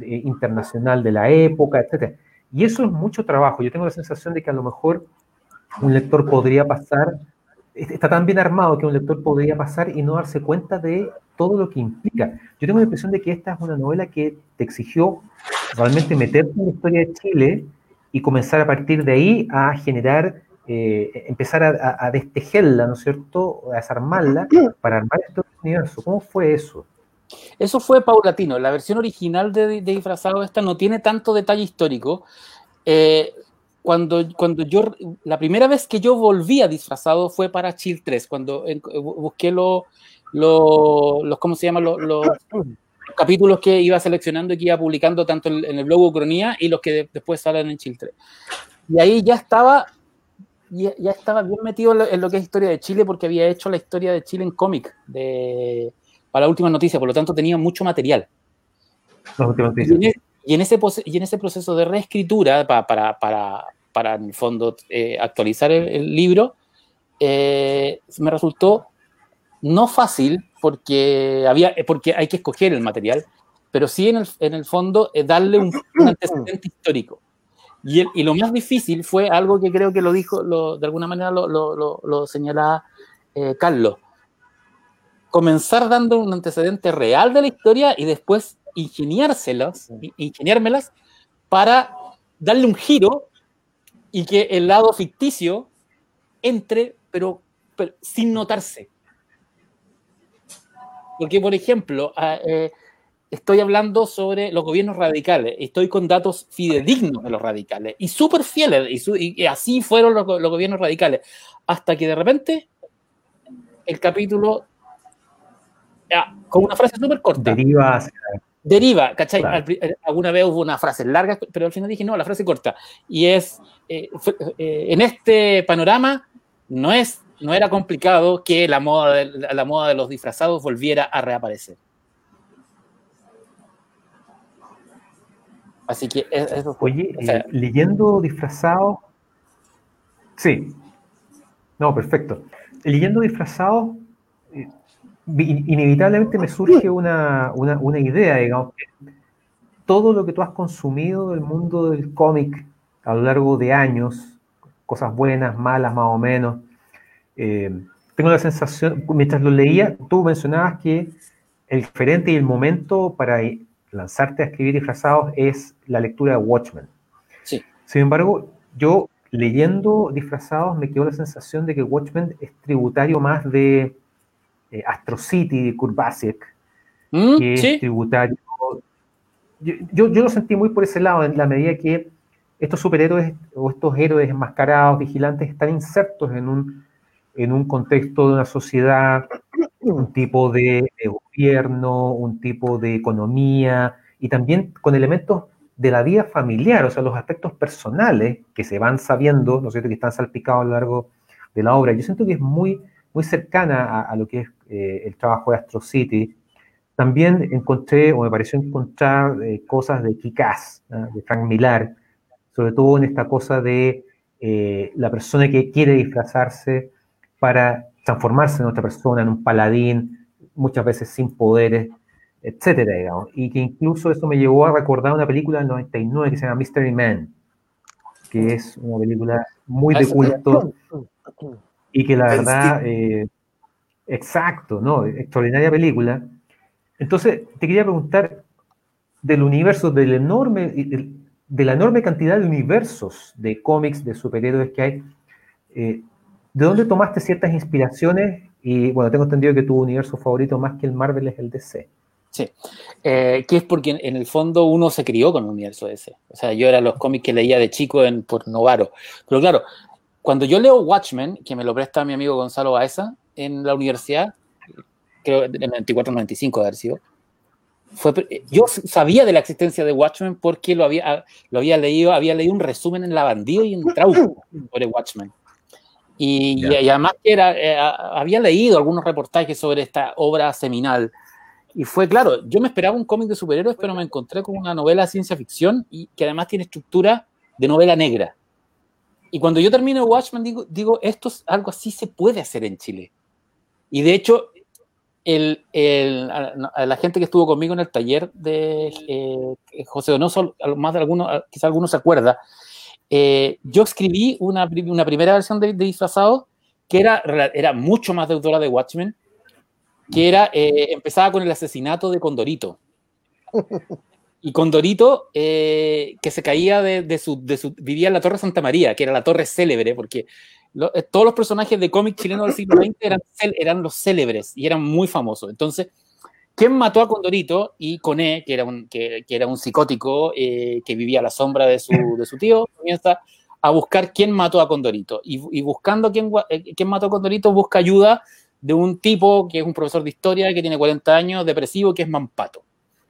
eh, internacional de la época, etc. Y eso es mucho trabajo. Yo tengo la sensación de que a lo mejor un lector podría pasar, está tan bien armado que un lector podría pasar y no darse cuenta de todo lo que implica. Yo tengo la impresión de que esta es una novela que te exigió realmente meterte en la historia de Chile y comenzar a partir de ahí a generar, eh, empezar a, destejerla, ¿no es cierto?, a desarmarla para armar este universo. ¿Cómo fue eso? Eso fue paulatino. La versión original de, Disfrazado esta no tiene tanto detalle histórico. Eh, cuando, cuando yo, la primera vez que yo volví a Disfrazado fue para Chill 3, cuando busqué los, ¿cómo se llama? Los, capítulos que iba seleccionando y que iba publicando tanto en, el blog Ucronía y los que después salen en Chile. Y ahí ya estaba, ya, ya estaba bien metido en lo, que es historia de Chile porque había hecho la historia de Chile en cómic de, para la última noticia, por lo tanto tenía mucho material. E, y en, ese, y en ese proceso de reescritura para, para, para, para en el fondo eh, actualizar el, libro, eh, me resultó no fácil porque, había, porque hay que escoger el material, pero sí en el, en el fondo es darle un, antecedente histórico. Y, y, lo más difícil fue algo que creo que lo dijo, lo, de alguna manera lo, lo, lo señalaba eh, Carlos. Comenzar dando un antecedente real de la historia y después ingeniárselas, ingeniármelas para darle un giro y que el lado ficticio entre, pero, pero sin notarse. Porque, por ejemplo, ah, eh, estoy hablando sobre los gobiernos radicales, estoy con datos fidedignos de los radicales y súper fieles, y, así fueron los, gobiernos radicales, hasta que de repente el capítulo, con una frase súper corta. Deriva. Deriva, ¿cachai? Eh, alguna vez hubo una frase larga, pero al final dije, no, la frase corta. Y es, eh, en este panorama, no es no era complicado que la moda de, la moda de los disfrazados volviera a reaparecer. Así que eso Oye, eh, leyendo disfrazados. Sí. No, perfecto. Leyendo disfrazados, eh, inevitablemente me surge una, una, idea, digamos, todo lo que tú has consumido del mundo del cómic a lo largo de años, cosas buenas, malas, más o menos, eh, tengo la sensación, mientras lo leía, tú mencionabas que el diferente y el momento para lanzarte a escribir disfrazados es la lectura de Watchmen. Sí. Sin embargo, yo leyendo disfrazados me quedó la sensación de que Watchmen es tributario más de eh, Astro City de Kurt mm, que es tributario. Yo, yo, yo, lo sentí muy por ese lado, en la medida que estos superhéroes o estos héroes enmascarados, vigilantes, están insertos en un en un contexto de una sociedad, un tipo de, gobierno, un tipo de economía y también con elementos de la vida familiar, o sea, los aspectos personales que se van sabiendo, ¿no es cierto?, que están salpicados a lo largo de la obra. Yo siento que es muy, muy cercana a, lo que es eh, el trabajo de Astro City. También encontré, o me pareció encontrar, eh, cosas de Kikaz, de Frank Millar, sobre todo en esta cosa de eh, la persona que quiere disfrazarse para transformarse en otra persona, en un paladín, muchas veces sin poderes, etcétera, digamos. Y que incluso eso me llevó a recordar una película del 99 que se llama Mystery Man, que es una película muy de culto y que la verdad, eh, exacto, ¿no? Extraordinaria película. Entonces, te quería preguntar del universo, del enorme, de la enorme cantidad de universos de cómics, de superhéroes que hay, eh, ¿de dónde tomaste ciertas inspiraciones? Y bueno, tengo entendido que tu universo favorito más que el Marvel es el DC. Sí, eh, que es porque en, el fondo uno se crió con el universo DC. O sea, yo era los cómics que leía de chico en, por Novaro. Pero claro, cuando yo leo Watchmen, que me lo presta mi amigo Gonzalo Baeza en la universidad, creo en el 94-95 de haber sido, fue, yo sabía de la existencia de Watchmen porque lo había, lo había leído, había leído un resumen en La Bandido y en Trauco sobre Watchmen. Y, además era, eh, había leído algunos reportajes sobre esta obra seminal. Y fue claro, yo me esperaba un cómic de superhéroes, pero me encontré con una novela de ciencia ficción y que además tiene estructura de novela negra. Y cuando yo termino Watchmen, digo, digo, esto es algo así se puede hacer en Chile. Y de hecho, el, el, a la gente que estuvo conmigo en el taller de eh, José Donoso, más de algunos, quizá algunos se acuerda, eh, yo escribí una, una, primera versión de, Disfrazado que era, era mucho más deudora de Watchmen, que era, eh, empezaba con el asesinato de Condorito. Y Condorito, que se caía de, de, su, de, su, vivía en la Torre Santa María, que era la torre célebre, porque eh, todos los personajes de cómic chileno del siglo XX eran, eran los célebres y eran muy famosos. Entonces, ¿quién mató a Condorito? Y Coné, que era un, que, que era un psicótico eh, que vivía a la sombra de su, de su tío, comienza a buscar quién mató a Condorito. Y, y buscando quién, eh, quién mató a Condorito, busca ayuda de un tipo que es un profesor de historia, que tiene 40 años, depresivo, que es Mampato.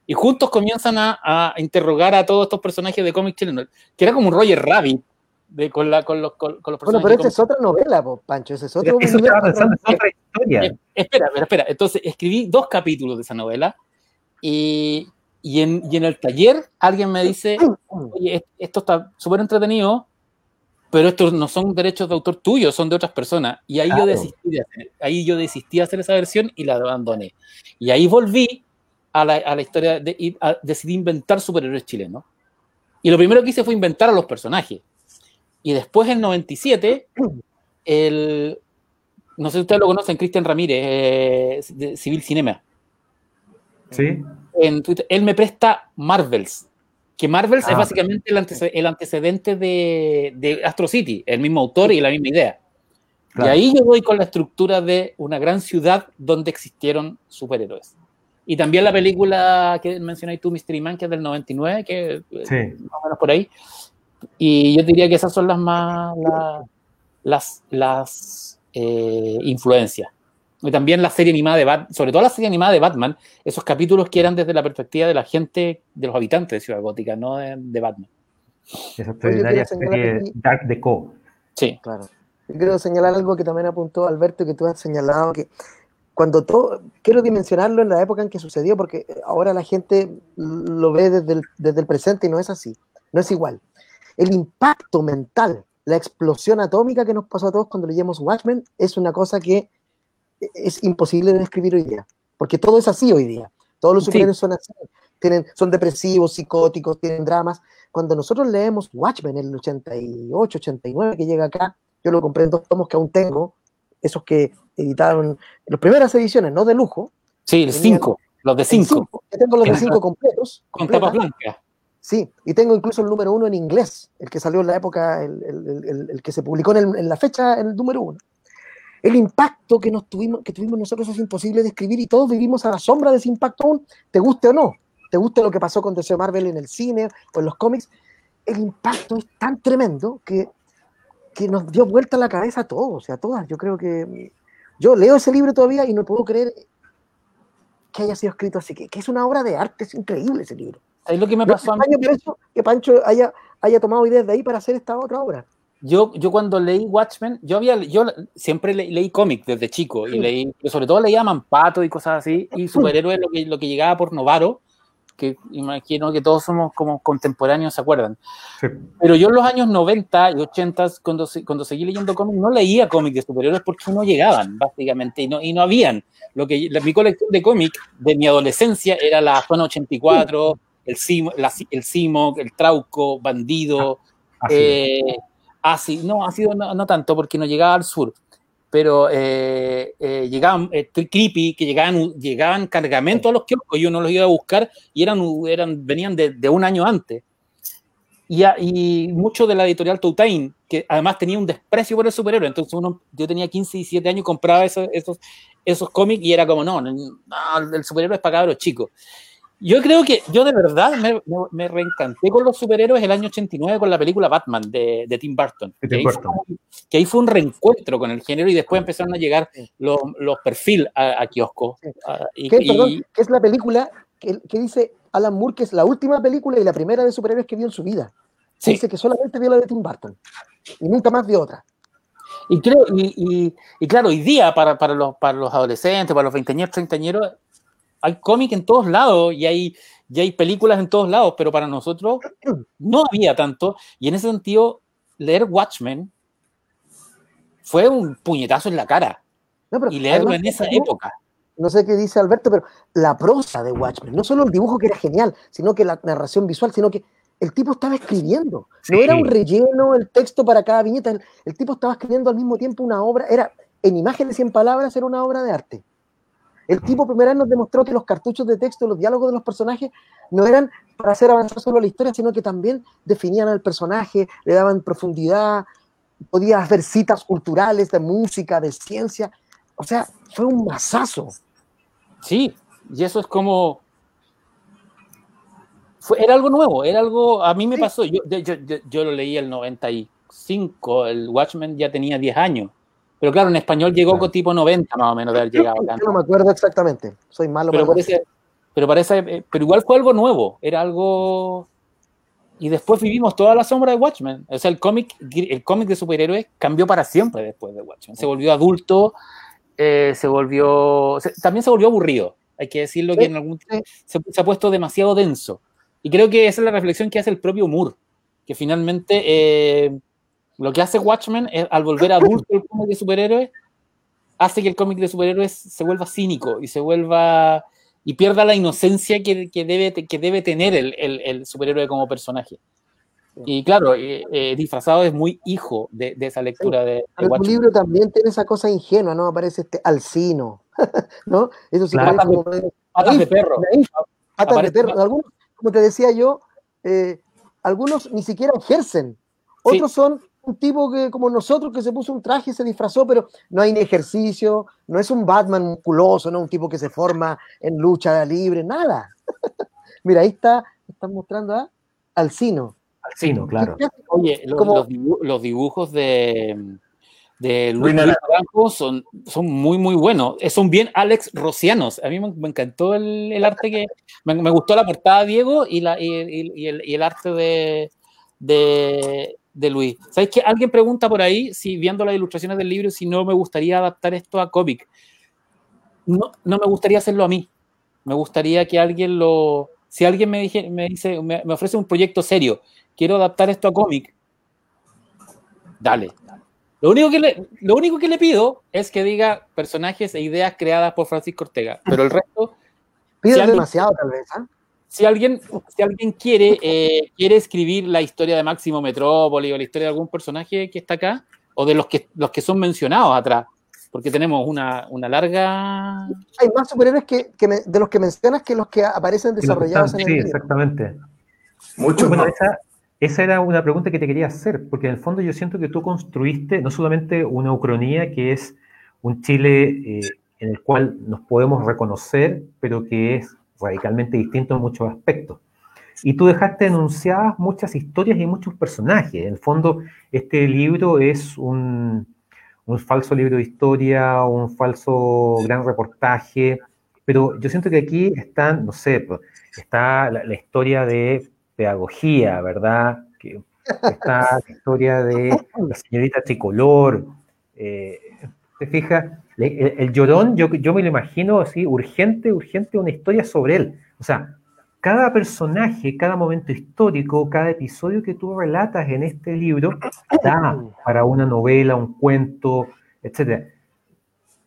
Y juntos comienzan a, a interrogar a todos estos personajes de cómic chileno, que era como un Roger Rabbit, de, con, la, con, los, con, los personajes. Bueno, pero esa es otra novela, Pancho, esa es otra Eso estaba pensando, es otra historia. Eh, espera, espera, espera. Entonces, escribí dos capítulos de esa novela y, y, en, y en el taller alguien me dice, oye, esto está súper entretenido, pero estos no son derechos de autor tuyos, son de otras personas. Y ahí, yo desistí de hacer, ahí yo desistí de hacer esa versión y la abandoné. Y ahí volví a la, a la historia de y decidí inventar superhéroes chilenos. Y lo primero que hice fue inventar a los personajes. Y después en 97, el, no sé si ustedes lo conocen, Cristian Ramírez, eh, de Civil Cinema. Sí. En Twitter, él me presta Marvels, que Marvels es ah. básicamente el, antecedente de, de, Astro City, el mismo autor y la misma idea. Y ahí yo voy con la estructura de una gran ciudad donde existieron superhéroes. Y también la película que mencionáis tú, Mystery Man, que es del 99, que eh, sí. más o menos por ahí, y yo diría que esas son las más, las, las eh, influencias. Y también la serie animada de Batman, sobre todo la serie animada de Batman, esos capítulos que eran desde la perspectiva de la gente, de los habitantes de Ciudad Gótica, no de, Batman. Esa extraordinaria serie Dark Deco. Sí. Claro. Yo quiero señalar algo que también apuntó Alberto, que tú has señalado, que cuando todo, quiero dimensionarlo en la época en que sucedió, porque ahora la gente lo ve desde desde el presente y no es así, no es igual el impacto mental, la explosión atómica que nos pasó a todos cuando leíamos Watchmen es una cosa que es imposible de describir hoy día, porque todo es así hoy día. Todos los superhéroes son así, tienen, son depresivos, psicóticos, tienen dramas. Cuando nosotros leemos Watchmen en el 88, 89 que llega acá, yo lo compré en dos tomos que aún tengo, esos que editaron las primeras ediciones, no de lujo. Sí, el 5, los de 5. Tengo los de 5 completos. Con tapa blanca. Sí, y tengo incluso el número uno en inglés, el que salió en la época, el, que se publicó en, la fecha, el número uno. El impacto que, nos tuvimos, que tuvimos nosotros es imposible de describir y todos vivimos a la sombra de ese impacto aún, te guste o no. Te guste lo que pasó con DC Marvel en el cine o en los cómics. El impacto es tan tremendo que, que nos dio vuelta la cabeza a todos, a todas. Yo creo que yo leo ese libro todavía y no puedo creer que haya sido escrito así, que, que es una obra de arte, es increíble ese libro. Es lo que me pasó a mí. que Pancho haya, haya tomado ideas de ahí para hacer esta otra obra. yo, yo cuando leí Watchmen, yo había, yo siempre leí cómics desde chico y leí, sobre todo leía Mampato y cosas así, y superhéroes lo que, lo que llegaba por Novaro, que imagino que todos somos como contemporáneos, ¿se acuerdan? Pero yo en los años 90 y 80, cuando, cuando seguí leyendo cómics, no leía cómics de superhéroes porque no llegaban, básicamente, y no, y no habían. Lo que, mi colección de cómics de mi adolescencia era la Zona 84, el Simo, el, Simo, el Trauco, Bandido, ah, eh, así, no, ha sido no, tanto porque no llegaba al sur, pero eh, eh, llegaban, eh, creepy, que llegaban, llegaban cargamentos a los kioscos, yo no los iba a buscar y eran, eran, venían de, de un año antes. Y, y, mucho de la editorial Toutain, que además tenía un desprecio por el superhéroe, entonces uno, yo tenía 15 y 17 años compraba esos, esos, esos cómics y era como, no, no, el superhéroe es para cabros chicos. Yo creo que yo de verdad me, me, reencanté con los superhéroes el año 89 con la película Batman de, de Tim Burton. que, Ahí fue, que, ahí fue, un reencuentro con el género y después empezaron a llegar los, los perfiles a, kiosco. y, ¿Qué, perdón, ¿Qué es la película que, que, dice Alan Moore que es la última película y la primera de superhéroes que vio en su vida? Sí. Dice que solamente vio la de Tim Burton y nunca más vio otra. Y, creo, y, y, claro, hoy día para, para, los, para los adolescentes, para los veinteañeros, treintañeros, hay cómic en todos lados y hay, y hay películas en todos lados, pero para nosotros no había tanto. Y en ese sentido, leer Watchmen fue un puñetazo en la cara. y leerlo en esa época. No sé qué dice Alberto, pero la prosa de Watchmen, no solo el dibujo que era genial, sino que la narración visual, sino que el tipo estaba escribiendo. No era un relleno, el texto para cada viñeta. El, el, tipo estaba escribiendo al mismo tiempo una obra, era en imágenes y en palabras, era una obra de arte. El tipo primero nos demostró que los cartuchos de texto, los diálogos de los personajes, no eran para hacer avanzar solo la historia, sino que también definían al personaje, le daban profundidad, podías ver citas culturales, de música, de ciencia. O sea, fue un masazo. Sí, y eso es como... Fue, era algo nuevo, era algo... A mí me pasó, yo, yo, yo, yo lo leí el 95, el Watchmen ya tenía 10 años. Pero claro, en español llegó con tipo 90 más o menos de haber llegado. Yo no me acuerdo exactamente, soy malo. Pero, parece, pero, parece, eh, pero igual fue algo nuevo, era algo... Y después vivimos toda la sombra de Watchmen. O sea, el cómic el cómic de superhéroes cambió para siempre después de Watchmen. Se volvió adulto, eh, se volvió... también se volvió aburrido. Hay que decirlo que en algún se, se, ha puesto demasiado denso. Y creo que esa es la reflexión que hace el propio Moore, que finalmente... Eh, lo que hace Watchmen es, al volver adulto el cómic de superhéroes, hace que el cómic de superhéroes se vuelva cínico y se vuelva y pierda la inocencia que, que debe, que debe tener el, el, el, superhéroe como personaje. Y claro, eh, eh, disfrazado es muy hijo de, de esa lectura de, de Pero tu libro también tiene esa cosa ingenua, ¿no? Aparece este alcino, ¿no? Eso sí claro, como... patas, de perro. Patas de perro. Algunos, como te decía yo, eh, algunos ni siquiera ejercen. Otros sí. son un tipo que, como nosotros, que se puso un traje y se disfrazó, pero no hay ni ejercicio, no es un Batman musculoso, no un tipo que se forma en lucha libre, nada. Mira, ahí está, están mostrando a Alcino. Alcino, claro. Oye, los, como... los, dibujos de, de Luis son, son muy, muy buenos. Son bien Alex Rocianos. A mí me, me encantó el, el, arte que. Me, me, gustó la portada Diego y, la, y, y, el, y el, arte de, de, de Luis. ¿Sabéis que alguien pregunta por ahí, si viendo las ilustraciones del libro, si no me gustaría adaptar esto a cómic? No, no me gustaría hacerlo a mí. Me gustaría que alguien lo. Si alguien me, dije, me dice, me, me ofrece un proyecto serio, quiero adaptar esto a cómic, dale. Lo único, que le, lo único que le pido es que diga personajes e ideas creadas por Francisco Ortega, pero el resto. Pide si demasiado, tal vez. ¿eh? Si alguien, si alguien quiere, eh, quiere escribir la historia de Máximo Metrópoli o la historia de algún personaje que está acá, o de los que, los que son mencionados atrás, porque tenemos una, una larga... Hay más superhéroes que, que me, de los que mencionas que los que aparecen desarrollados en el Sí, exactamente. Mucho bueno, esa, esa, era una pregunta que te quería hacer, porque en el fondo yo siento que tú construiste no solamente una ucronía que es un Chile eh, en el cual nos podemos reconocer, pero que es radicalmente distinto en muchos aspectos. Y tú dejaste enunciadas muchas historias y muchos personajes. En el fondo, este libro es un, un falso libro de historia, un falso gran reportaje, pero yo siento que aquí están, no sé, está la, historia de pedagogía, ¿verdad? Que está la historia de la señorita tricolor. Eh, ¿Te fijas? El, el llorón, yo, yo me lo imagino así, urgente, urgente, una historia sobre él. O sea, cada personaje, cada momento histórico, cada episodio que tú relatas en este libro da para una novela, un cuento, etc.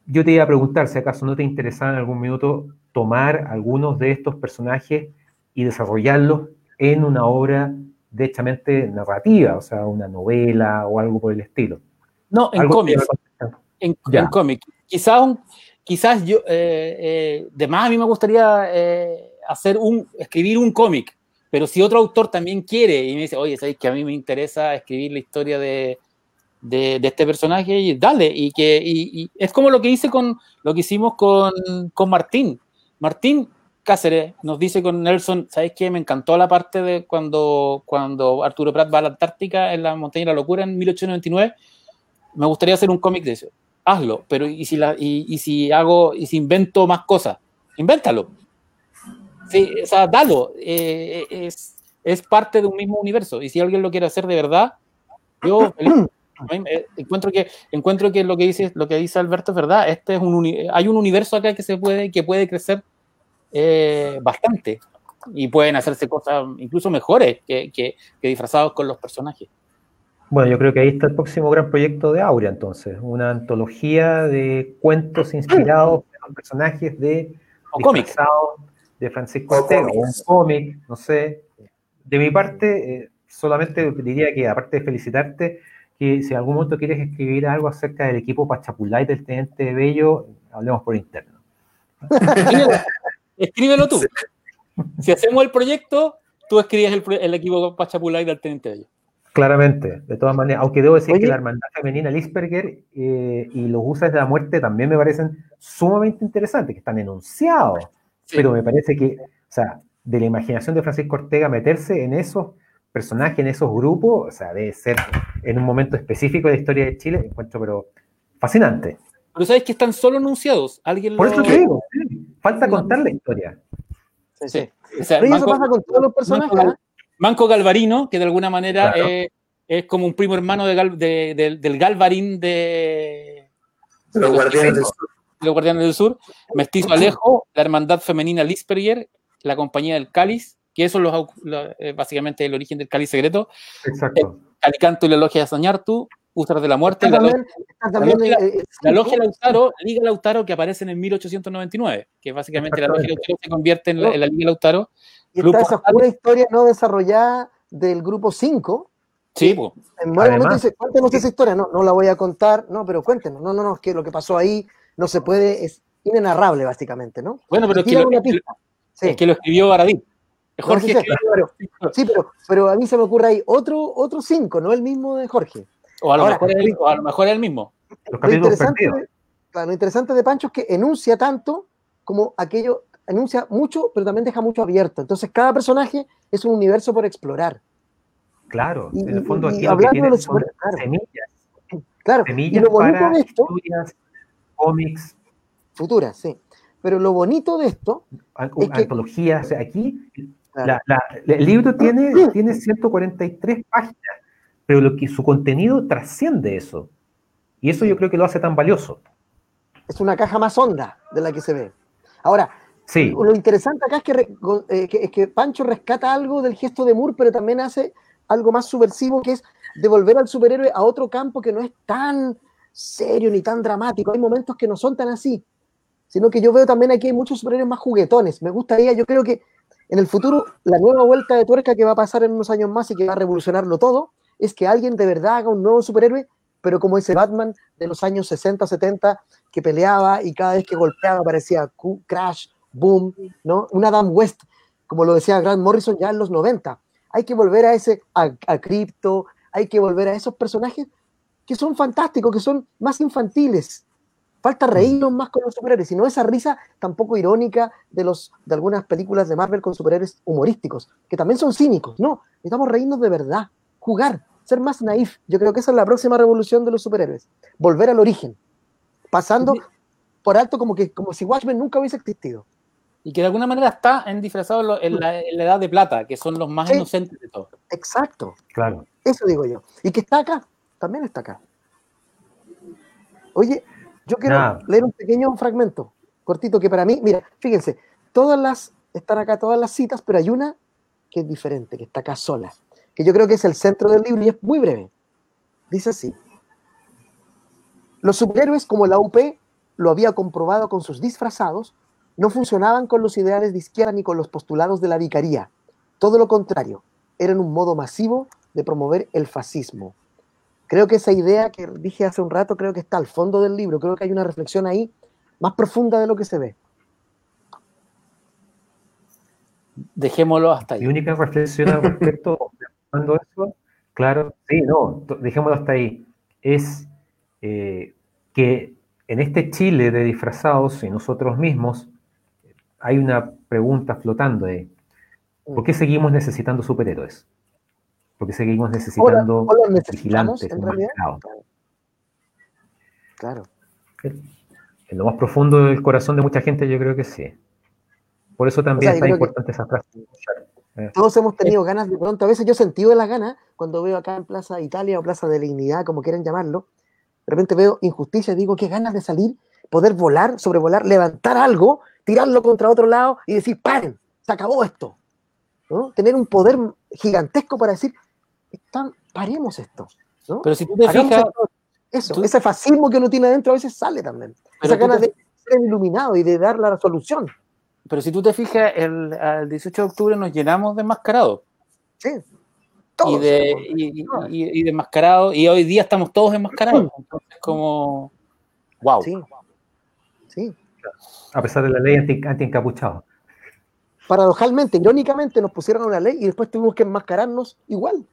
Yo te iba a preguntar si acaso no te interesaba en algún minuto tomar algunos de estos personajes y desarrollarlos en una obra derechamente narrativa, o sea, una novela o algo por el estilo. No, en cómics. En, en cómic. Quizás, quizás yo, eh, eh, de más a mí me gustaría eh, hacer un, escribir un cómic, pero si otro autor también quiere y me dice, oye, ¿sabes que a mí me interesa escribir la historia de, de, este personaje? Y dale, y que y, es como lo que hice con lo que hicimos con, con Martín. Martín Cáceres nos dice con Nelson, ¿sabes qué? Me encantó la parte de cuando, cuando Arturo Prat va a la Antártica en la montaña de la locura en 1899. Me gustaría hacer un cómic de eso. Hazlo, pero ¿y si, la, y, y si hago, y si invento más cosas? Invéntalo Sí, o sea, dalo. Eh, es, es, parte de un mismo universo. Y si alguien lo quiere hacer de verdad, yo encuentro que encuentro que lo que dice lo que dice Alberto es verdad. Este es un hay un universo acá que se puede que puede crecer eh, bastante y pueden hacerse cosas incluso mejores que, que, disfrazados con los personajes. Bueno, yo creo que ahí está el próximo gran proyecto de Aurea, entonces, una antología de cuentos inspirados en personajes de o cómics de Francisco Ortega, o un cómic, no sé. De mi parte, eh, solamente diría que, aparte de felicitarte, que si en algún momento quieres escribir algo acerca del equipo Pachapulay del Teniente Bello, hablemos por interno. Escríbelo tú. Si hacemos el proyecto, tú escribes el, equipo Pachapulay del Teniente Bello. Claramente, de todas maneras, aunque debo decir que la hermandad femenina Lisperger eh, y los usos de la muerte también me parecen sumamente interesantes, que están enunciados pero me parece que, o sea, de la imaginación de Francisco Ortega meterse en esos personajes, en esos grupos, o sea, debe ser en un momento específico de la historia de Chile, encuentro, pero fascinante. Pero sabes que están solo anunciados. ¿Alguien Por eso te digo, falta contar la historia. Sí, sí. O sea, Manco, pasa con todos los personajes. Manco, Galvarino, que de alguna manera es como un primo hermano de del Galvarín de, los Guardianes del Sur los Guardianes del Sur, Mestizo Alejo, la Hermandad Femenina Lisperger, la Compañía del Cáliz, que eso es eh, básicamente el origen del Cáliz Secreto. Exacto. Calicanto y la Logia de Sañartu, Úsaros de la Muerte, la, logia, la, logia, Lautaro, Liga Lautaro que aparece en el 1899, que básicamente la Logia Lautaro se convierte en la, Liga Lautaro. Y está esa pura historia no desarrollada del grupo 5. Sí, pues. En buen momento dice, cuéntenos esa historia. No, no la voy a contar, no, pero cuéntenos. No, no, no, es que lo que pasó ahí, no se puede, es inenarrable básicamente, ¿no? Bueno, pero es que, lo, es que, lo, escribió Baradí. Jorge. sí, pero, pero, a mí se me ocurre ahí otro, otro cinco, no el mismo de Jorge. O a lo, mejor, es el, a lo mejor es el mismo. Lo interesante, claro, lo interesante de Pancho es que enuncia tanto como aquello, enuncia mucho, pero también deja mucho abierto. Entonces, cada personaje es un universo por explorar. Claro, en el fondo aquí lo que tiene de son semillas. Claro, semillas y lo bonito para de esto, cómics. Futuras, sí. Pero lo bonito de esto. Es antología, o sea, aquí el libro tiene, tiene 143 páginas, pero lo que su contenido trasciende eso. Y eso yo creo que lo hace tan valioso. Es una caja más honda de la que se ve. Ahora, sí. lo interesante acá es que, eh, que Pancho rescata algo del gesto de Moore, pero también hace algo más subversivo, que es devolver al superhéroe a otro campo que no es tan serio ni tan dramático. Hay momentos que no son tan así, sino que yo veo también aquí hay muchos superhéroes más juguetones. Me gustaría, yo creo que en el futuro, la nueva vuelta de tuerca que va a pasar en unos años más y que va a revolucionarlo todo, es que alguien de verdad haga un nuevo superhéroe, pero como ese Batman de los años 60, 70, que peleaba y cada vez que golpeaba parecía crash, boom, ¿no? Un Adam West, como lo decía Grant Morrison ya en los 90. Hay que volver a ese, a, a Crypto, hay que volver a esos personajes que son fantásticos, que son más infantiles. Falta mm. reírnos más con los superhéroes, sino esa risa tampoco irónica de, los, de algunas películas de Marvel con superhéroes humorísticos, que también son cínicos. No, necesitamos reírnos de verdad, jugar, ser más naif. Yo creo que esa es la próxima revolución de los superhéroes. Volver al origen, pasando por alto como, que, como si Watchmen nunca hubiese existido. Y que de alguna manera está en disfrazado en la, edad de plata, que son los más inocentes de todos. Exacto. Claro. Eso digo yo. Y que está acá, también está acá. Oye, yo quiero leer un pequeño fragmento, cortito, que para mí, mira, fíjense, todas las, están acá todas las citas, pero hay una que es diferente, que está acá sola, que yo creo que es el centro del libro y es muy breve. Dice así. Los superhéroes como la UP lo había comprobado con sus disfrazados, no funcionaban con los ideales de izquierda ni con los postulados de la vicaría. Todo lo contrario, eran un modo masivo de promover el fascismo. Creo que esa idea que dije hace un rato, creo que está al fondo del libro, creo que hay una reflexión ahí más profunda de lo que se ve. Dejémoslo hasta Mi ahí. única reflexión al respecto, cuando eso, claro, sí, no, dejémoslo hasta ahí, es eh, que en este Chile de disfrazados y nosotros mismos, hay una pregunta flotando ahí. ¿Por qué seguimos necesitando superhéroes? ¿Por qué seguimos necesitando O vigilantes en enmascarados? Claro. En lo más profundo del corazón de mucha gente yo creo que sí. Por eso también O sea, yo es tan creo que- importante esa frase. Todos hemos tenido ganas de pronto, a veces yo he sentido de las ganas cuando veo acá en Plaza Italia o Plaza de la Dignidad, como quieran llamarlo, de repente veo injusticia y digo, qué ganas de salir, poder volar, sobrevolar, levantar algo, tirarlo contra otro lado y decir, paren, se acabó esto. ¿no? Tener un poder gigantesco para decir, "Están- paremos esto. ¿no? Pero si tú te fijas. Eso, tú- ese fascismo que uno tiene adentro a veces sale también. Pero Esa ganas te- de ser iluminado y de dar la solución. pero si tú te fijas, el, al 18 de octubre nos llenamos de enmascarados. Sí. y Todos. de, y, y- y- y de enmascarados, y hoy día estamos todos enmascarados. Entonces, como, wow. Sí. A pesar de la ley anti, anti-encapuchado. paradojalmente, irónicamente, nos pusieron una ley y después tuvimos que enmascararnos igual.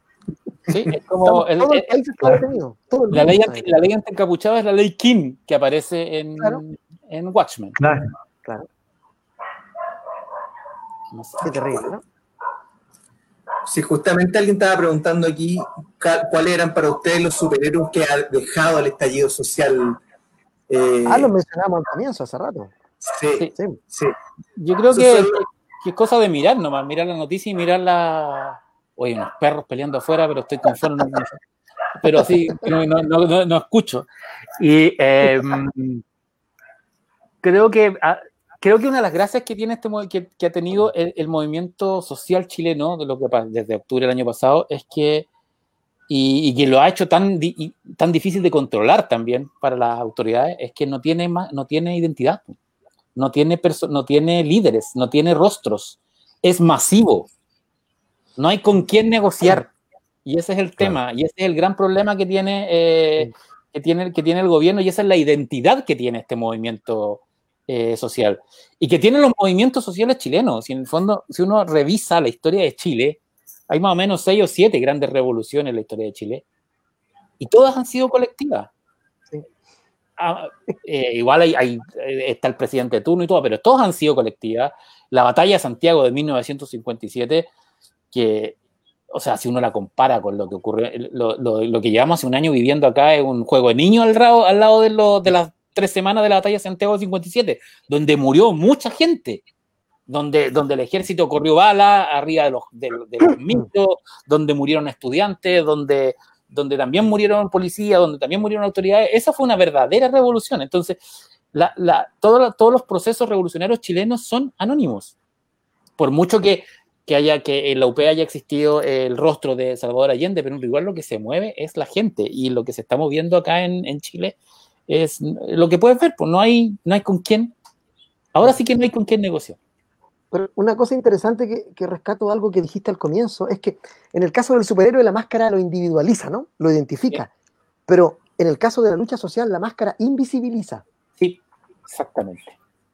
Sí, es como Estamos- el- todo el el- país está detenido. todo el la, ley está anti, detenido. la ley anti-encapuchado es la ley King que aparece en, Claro. en Watchmen. Claro. No sé. Qué terrible, ¿no? Si justamente alguien estaba preguntando aquí cuáles eran para ustedes los superhéroes que ha dejado el estallido social. Eh, Ah, lo mencionamos al comienzo, hace rato. sí, Sí. Sí. sí. Yo creo que, son- que es cosa de mirar nomás, mirar la noticia y mirar la. Oye, unos perros peleando afuera, pero estoy con fono, no- no- pero sí, no, no, no- no- escucho. Y eh, creo que ah, creo que una de las gracias que tiene este que, que ha tenido el, el movimiento social chileno de lo que pa- desde octubre del año pasado es que y, y que lo ha hecho tan di- tan difícil de controlar también para las autoridades es que no tiene ma- no tiene identidad no tiene, perso- no tiene líderes, no tiene rostros, es masivo. No hay con quién negociar. Y ese es el tema, y ese es el gran problema que tiene, eh, que tiene, que tiene el gobierno, y esa es la identidad que tiene este movimiento eh, social. Y que tienen los movimientos sociales chilenos. Y en el fondo, si uno revisa la historia de Chile, hay más o menos seis o siete grandes revoluciones en la historia de Chile, y todas han sido colectivas. Sí. Ah, eh, igual hay, hay- eh, está el presidente de turno y todo, pero todos han sido colectivas. La batalla de Santiago de 1957, que, o sea, si uno la compara con lo que ocurrió, lo, lo- lo que llevamos hace un año viviendo acá es un juego de niños al, lado- al lado de, lo- de las tres semanas de la batalla de Santiago de 57, donde murió mucha gente. Donde, donde el ejército corrió bala arriba de los, de, de los mitos, donde murieron estudiantes, donde, donde también murieron policías, donde también murieron autoridades. Esa fue una verdadera revolución. Entonces, la- la- todo todos los procesos revolucionarios chilenos son anónimos. Por mucho que, que haya que en la UP haya existido el rostro de Salvador Allende, pero igual lo que se mueve es la gente y lo que se está moviendo acá en, en Chile es lo que puedes ver, pues no hay, no hay con quién. Ahora sí que no hay con quién negociar. Pero una cosa interesante que, que rescato algo que dijiste al comienzo es que en el caso del superhéroe la máscara lo individualiza, ¿no? Lo identifica. Pero en el caso de la lucha social la máscara invisibiliza. Sí, exactamente.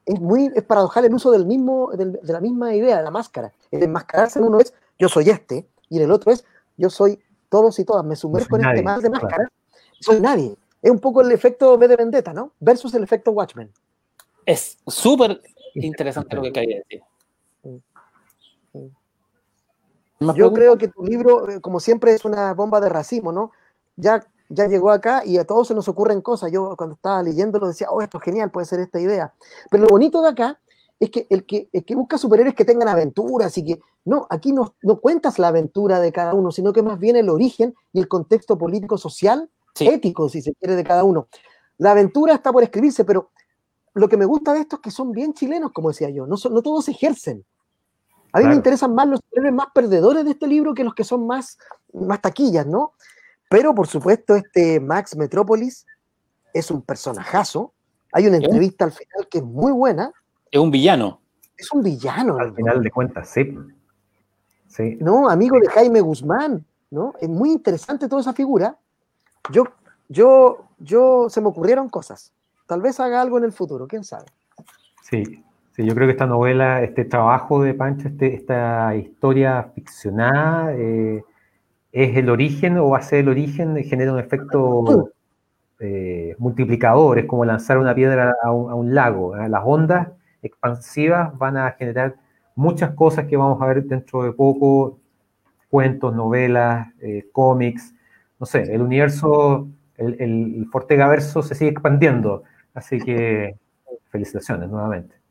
Es muy es paradojal el uso del mismo, del- de la misma idea, de la máscara. El enmascararse en uno es yo soy este y en el otro es yo soy todos y todas. Me sumerjo soy en este mar de claro. máscaras. Soy nadie. Es un poco el efecto V de Vendetta, ¿no? Versus el efecto Watchmen. Es súper interesante lo que de decir. ¿Más Yo preguntas? creo que tu libro, eh, como siempre, es una bomba de racimo, ¿no? Ya, ya llegó acá y a todos se nos ocurren cosas. Yo cuando estaba leyéndolo decía, oh, esto es genial, puede ser esta idea. Pero lo bonito de acá es que el que, el que busca superhéroes que tengan aventuras y que, No, aquí no, no cuentas la aventura de cada uno, sino que más bien el origen y el contexto político-social, Sí. ético, si se quiere, de cada uno. La aventura está por escribirse, pero lo que me gusta de esto es que son bien chilenos, como decía yo, no, son- no todos ejercen. A mí me interesan más los héroes más perdedores de este libro que los que son más, más taquillas, ¿no? Pero por supuesto, este Max Metrópolis es un personajazo. Hay una entrevista al final que es muy buena. Es un villano. Es un villano, Al ¿no? final de cuentas, sí. Sí, ¿no? Amigo de Jaime Guzmán, ¿no? Es muy interesante toda esa figura. Yo, yo, yo, se me ocurrieron cosas. Tal vez haga algo en el futuro, quién sabe. sí. Sí, yo creo que esta novela, este trabajo de Pancho, este, esta historia ficcionada, eh, es el origen o va a ser el origen, genera un efecto eh, multiplicador, es como lanzar una piedra a un, lago. ¿eh? Las ondas expansivas van a generar muchas cosas que vamos a ver dentro de poco, cuentos, novelas, cómics, no sé, el universo, el, el, el Fortega verso se sigue expandiendo, así que felicitaciones nuevamente.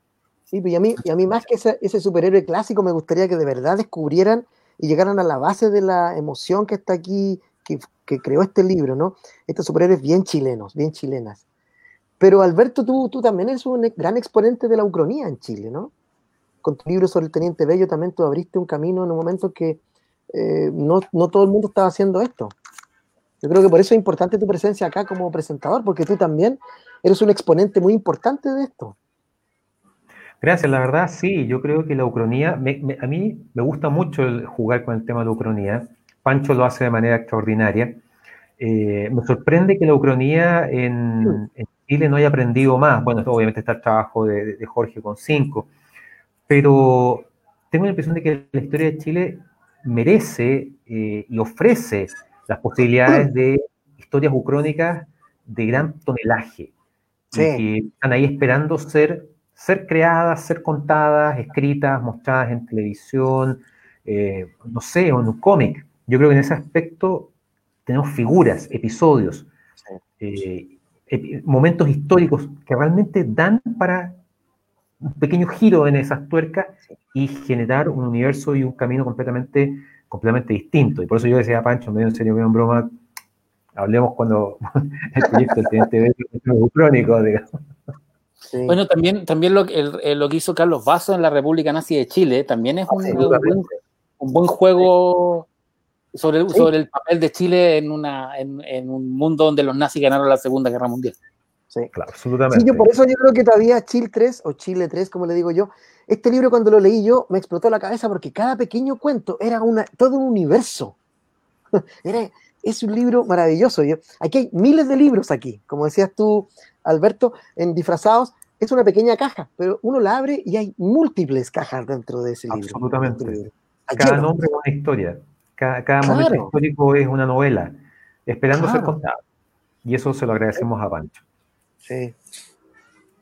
Sí, pues, y a mí, a mí más que ese, superhéroe clásico, me gustaría que de verdad descubrieran y llegaran a la base de la emoción que está aquí, que, que creó este libro, ¿no? Estos superhéroes bien chilenos, bien chilenas. Pero Alberto, tú, tú también eres un gran exponente de la ucronía en Chile, ¿no? Con tu libro sobre el Teniente Bello también tú abriste un camino en un momento que eh, no, no todo el mundo estaba haciendo esto. Yo creo que por eso es importante tu presencia acá como presentador, porque tú también eres un exponente muy importante de esto. Gracias, la verdad sí, yo creo que la ucronía, me, me, a mí me gusta mucho el jugar con el tema de la ucronía, Pancho lo hace de manera extraordinaria, eh, me sorprende que la ucronía en, en, Chile no haya aprendido más, bueno, obviamente está el trabajo de, de Jorge con cinco, pero tengo la impresión de que la historia de Chile merece eh, y ofrece las posibilidades de historias ucrónicas de gran tonelaje, sí. que están ahí esperando ser ser creadas, ser contadas, escritas, mostradas en televisión, eh, no sé, o en un cómic. Yo creo que en ese aspecto tenemos figuras, episodios, eh, momentos históricos que realmente dan para un pequeño giro en esas tuercas y generar un universo y un camino completamente, completamente distinto. Y por eso yo decía a Pancho, medio en serio, medio en broma, hablemos cuando el proyecto del Teniente crónico, digamos. Sí. Bueno, también, también lo, el, lo, que hizo Carlos Vaso en la República Nazi de Chile también es un, un, buen, un buen, juego sobre, sí. sobre, el papel de Chile en, una, en, en, un mundo donde los nazis ganaron la Segunda Guerra Mundial. Sí, claro, absolutamente. Sí, yo por eso yo creo que todavía Chile 3 o Chile 3, como le digo yo, este libro cuando lo leí yo me explotó la cabeza porque cada pequeño cuento era una, todo un universo. Era, es un libro maravilloso. Yo, aquí hay miles de libros aquí, como decías tú, Alberto, en disfrazados. Es una pequeña caja, pero uno la abre y hay múltiples cajas dentro de ese libro. Absolutamente. Cada nombre es una historia. Cada, cada claro. momento histórico es una novela, esperando claro. ser contada. Y eso se lo agradecemos a Pancho. Sí.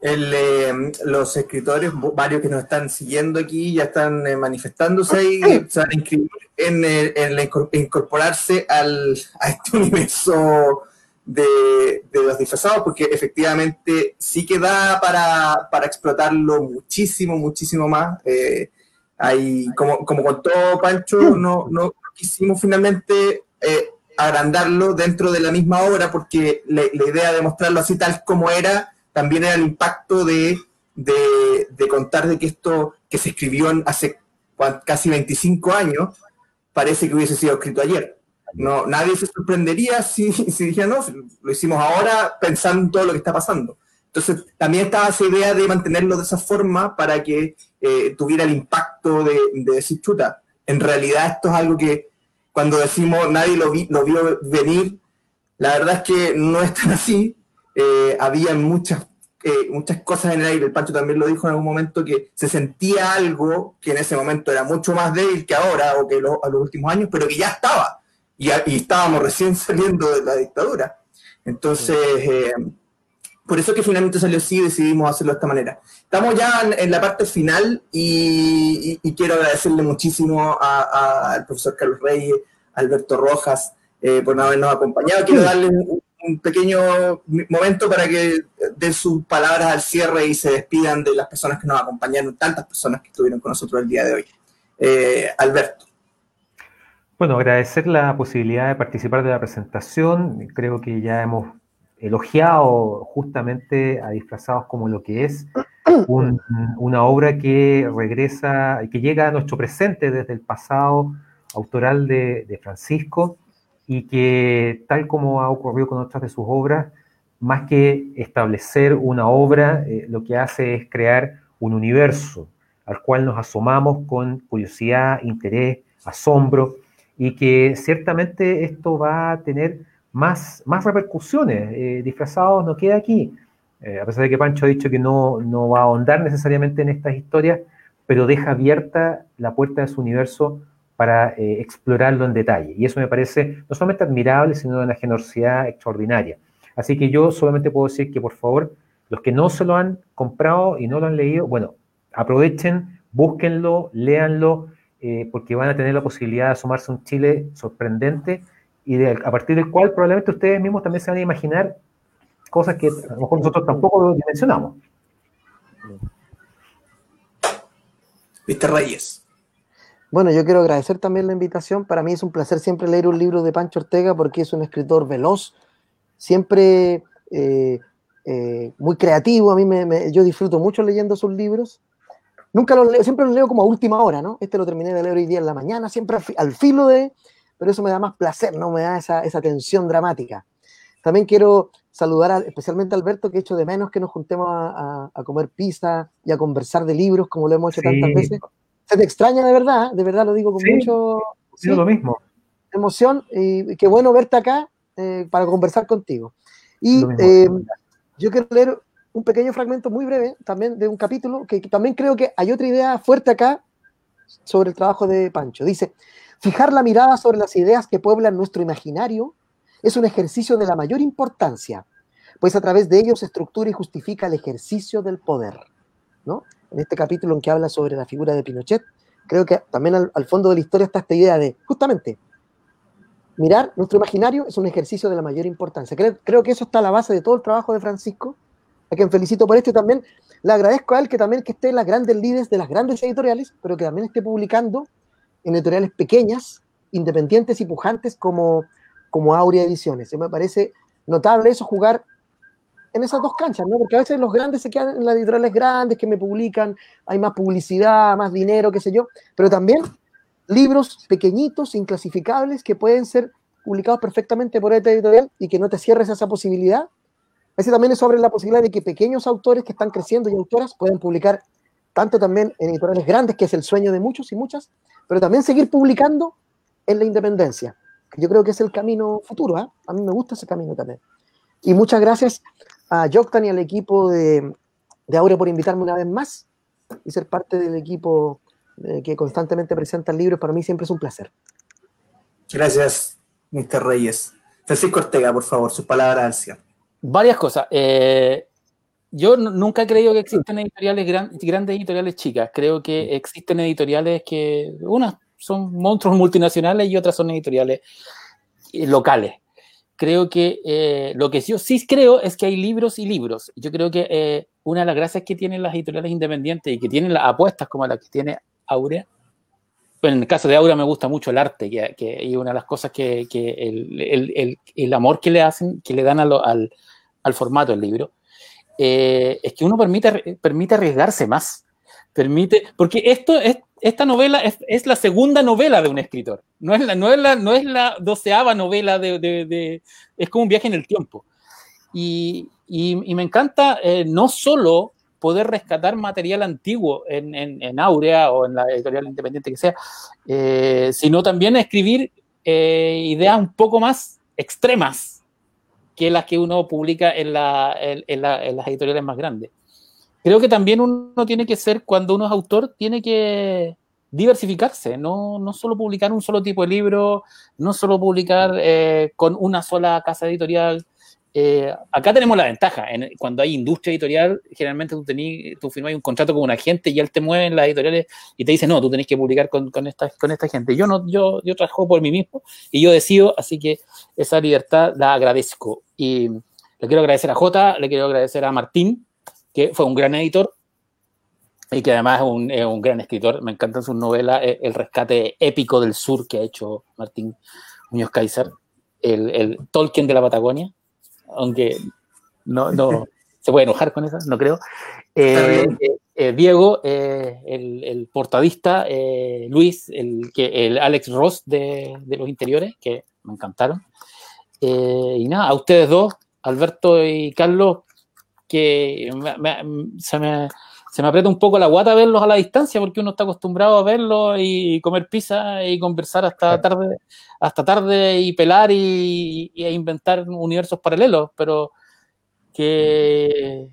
El, eh, los escritores, varios que nos están siguiendo aquí, ya están eh, manifestándose y se van a inscribir en, eh, en, en incorporarse al, a este universo de, los disfrazados, porque efectivamente sí que da para, para explotarlo muchísimo, muchísimo más. Eh, como, como contó Pancho, no, no quisimos finalmente eh, agrandarlo dentro de la misma obra, porque la, la idea de mostrarlo así tal como era también era el impacto de, de, de, contar de que esto que se escribió hace casi 25 años parece que hubiese sido escrito ayer. No, nadie se sorprendería si, si no, lo hicimos ahora pensando en todo lo que está pasando. Entonces, también estaba esa idea de mantenerlo de esa forma para que eh, tuviera el impacto de, de, decir, chuta, en realidad esto es algo que cuando decimos nadie lo, vi, lo vio venir, la verdad es que no es tan así, eh, había muchas, eh, muchas cosas en el aire. El Pancho también lo dijo en algún momento que se sentía algo que en ese momento era mucho más débil que ahora o que lo, a los últimos años, pero que ya estaba. Y, y estábamos recién saliendo de la dictadura. Entonces, eh, por eso que finalmente salió así y decidimos hacerlo de esta manera. Estamos ya en, en la parte final y, y, y, quiero agradecerle muchísimo al profesor Carlos Reyes, Alberto Rojas, por no habernos acompañado. Quiero darle un, un pequeño momento para que den sus palabras al cierre y se despidan de las personas que nos acompañaron, tantas personas que estuvieron con nosotros el día de hoy. eh, Alberto. Bueno, agradecer la posibilidad de participar de la presentación. Creo que ya hemos elogiado justamente a Disfrazados como lo que es una obra que regresa, que llega a nuestro presente desde el pasado autoral de, Francisco y que, tal como ha ocurrido con otras de sus obras, más que establecer una obra, eh, lo que hace es crear un universo al cual nos asomamos con curiosidad, interés, asombro, y que ciertamente esto va a tener más, más repercusiones. Eh, disfrazados no queda aquí, eh, a pesar de que Pancho ha dicho que no, no va a ahondar necesariamente en estas historias, pero deja abierta la puerta de su universo para eh, explorarlo en detalle. Y eso me parece no solamente admirable, sino de una generosidad extraordinaria. Así que yo solamente puedo decir que, por favor, los que no se lo han comprado y no lo han leído, bueno, aprovechen, búsquenlo, léanlo, eh, porque van a tener la posibilidad de asomarse a un Chile sorprendente y a partir del cual probablemente ustedes mismos también se van a imaginar cosas que a lo mejor nosotros tampoco dimensionamos. Viste Reyes. Bueno, yo quiero agradecer también la invitación. Para mí es un placer siempre leer un libro de Pancho Ortega porque es un escritor veloz, siempre eh, eh, muy creativo. A mí me, yo disfruto mucho leyendo sus libros Nunca lo leo, siempre lo leo como a última hora, ¿no? Este lo terminé de leer hoy día en la mañana, siempre al, filo de, pero eso me da más placer, ¿no? Me da esa, esa tensión dramática. También quiero saludar especialmente a Alberto, que he hecho de menos que nos juntemos a, comer pizza y a conversar de libros, como lo hemos hecho tantas veces. Se te extraña de verdad, de verdad lo digo con mucho... Sí, lo mismo. Emoción, y qué bueno verte acá eh, para conversar contigo. Y eh, yo quiero leer un pequeño fragmento muy breve también de un capítulo que, también creo que hay otra idea fuerte acá sobre el trabajo de Pancho. Dice, fijar la mirada sobre las ideas que pueblan nuestro imaginario es un ejercicio de la mayor importancia, pues a través de ellos se estructura y justifica el ejercicio del poder. ¿no? En este capítulo en que habla sobre la figura de Pinochet, creo que también al, fondo de la historia está esta idea de, justamente, mirar nuestro imaginario es un ejercicio de la mayor importancia. Creo, creo que eso está a la base de todo el trabajo de Francisco a quien felicito por esto y también le agradezco a él que también que esté en las grandes líderes de las grandes editoriales, pero que también esté publicando en editoriales pequeñas, independientes y pujantes como, como Aurea Ediciones. me parece notable eso, jugar en esas dos canchas, ¿no? Porque a veces los grandes se quedan en las editoriales grandes que me publican, hay más publicidad, más dinero, qué sé yo, pero también libros pequeñitos, inclasificables, que pueden ser publicados perfectamente por esta editorial y que no te cierres esa posibilidad ese también es sobre la posibilidad de que pequeños autores que están creciendo y autoras puedan publicar tanto también en editoriales grandes, que es el sueño de muchos y muchas, pero también seguir publicando en la independencia, que yo creo que es el camino futuro. ¿eh? A mí me gusta ese camino también. Y muchas gracias a Joktan y al equipo de, de Aurea por invitarme una vez más y ser parte del equipo eh, que constantemente presenta el libro. Para mí siempre es un placer. Gracias, Mr. Reyes. Francisco Ortega, por favor, sus palabras al cierre. Varias cosas. Eh, yo nunca he creído que existen editoriales grandes editoriales chicas. Creo que existen editoriales que, unas son monstruos multinacionales y otras son editoriales eh, locales. Creo que eh, lo que yo sí creo es que hay libros y libros. Yo creo que una de las gracias que tienen las editoriales independientes y que tienen las apuestas como la que tiene Aurea, en el caso de Aurea me gusta mucho el arte, que, que una de las cosas que, que el, el, el, amor que le hacen, que le dan a al, al formato del libro, eh, es que uno permite, permite arriesgarse más. Permite, porque esto es, esta novela es, la segunda novela de un escritor, no es la, no es la, no es la doceava novela de, Es como un viaje en el tiempo. Y, y, me encanta eh, no solo poder rescatar material antiguo en, en, Aurea o en la editorial independiente que sea, eh, sino también escribir ideas un poco más extremas, que las que uno publica en, la, en, las editoriales más grandes. Creo que también uno tiene que ser, cuando uno es autor, tiene que diversificarse, no, no solo publicar un solo tipo de libro, no solo publicar eh, con una sola casa editorial, eh, acá tenemos la ventaja, cuando hay industria editorial, generalmente tú, tení, tú firmas un contrato con un agente y él te mueve en las editoriales y te dice, no, tú tenés que publicar con, con, esta, con esta gente. Yo, no, yo, yo trabajo por mí mismo y yo decido, así que esa libertad la agradezco. Y le quiero agradecer a Jota, le quiero agradecer a Martín, que fue un gran editor, y que además es un, es un, gran escritor. Me encantan sus novelas, eh, El rescate épico del sur que ha hecho Martín Muñoz Kaiser, el, el Tolkien de la Patagonia, aunque no, no se puede enojar con eso, no creo. Eh, eh, Diego, eh, el, el, portadista, Luis, el, que, el Alex Ross de, de los interiores, que me encantaron. Y nada, a ustedes dos, Alberto y Carlos, que me, me, se me se me aprieta un poco la guata verlos a la distancia porque uno está acostumbrado a verlos y comer pizza y conversar hasta tarde, hasta tarde y pelar y, y inventar universos paralelos, pero que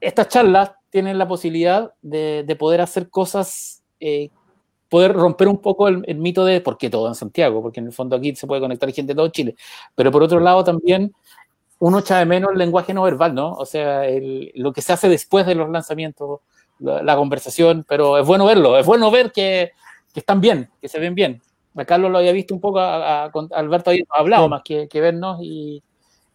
estas charlas tienen la posibilidad de, de poder hacer cosas, eh, poder romper un poco el, el, mito de por qué todo en Santiago, porque en el fondo aquí se puede conectar gente de todo Chile, pero por otro lado también uno echa de menos el lenguaje no verbal, ¿no? O sea, el, lo que se hace después de los lanzamientos, la, la, conversación, pero es bueno verlo, es bueno ver que, que, están bien, que se ven bien. A Carlos lo había visto un poco, a, a, a Alberto había hablado sí. más que, que, vernos y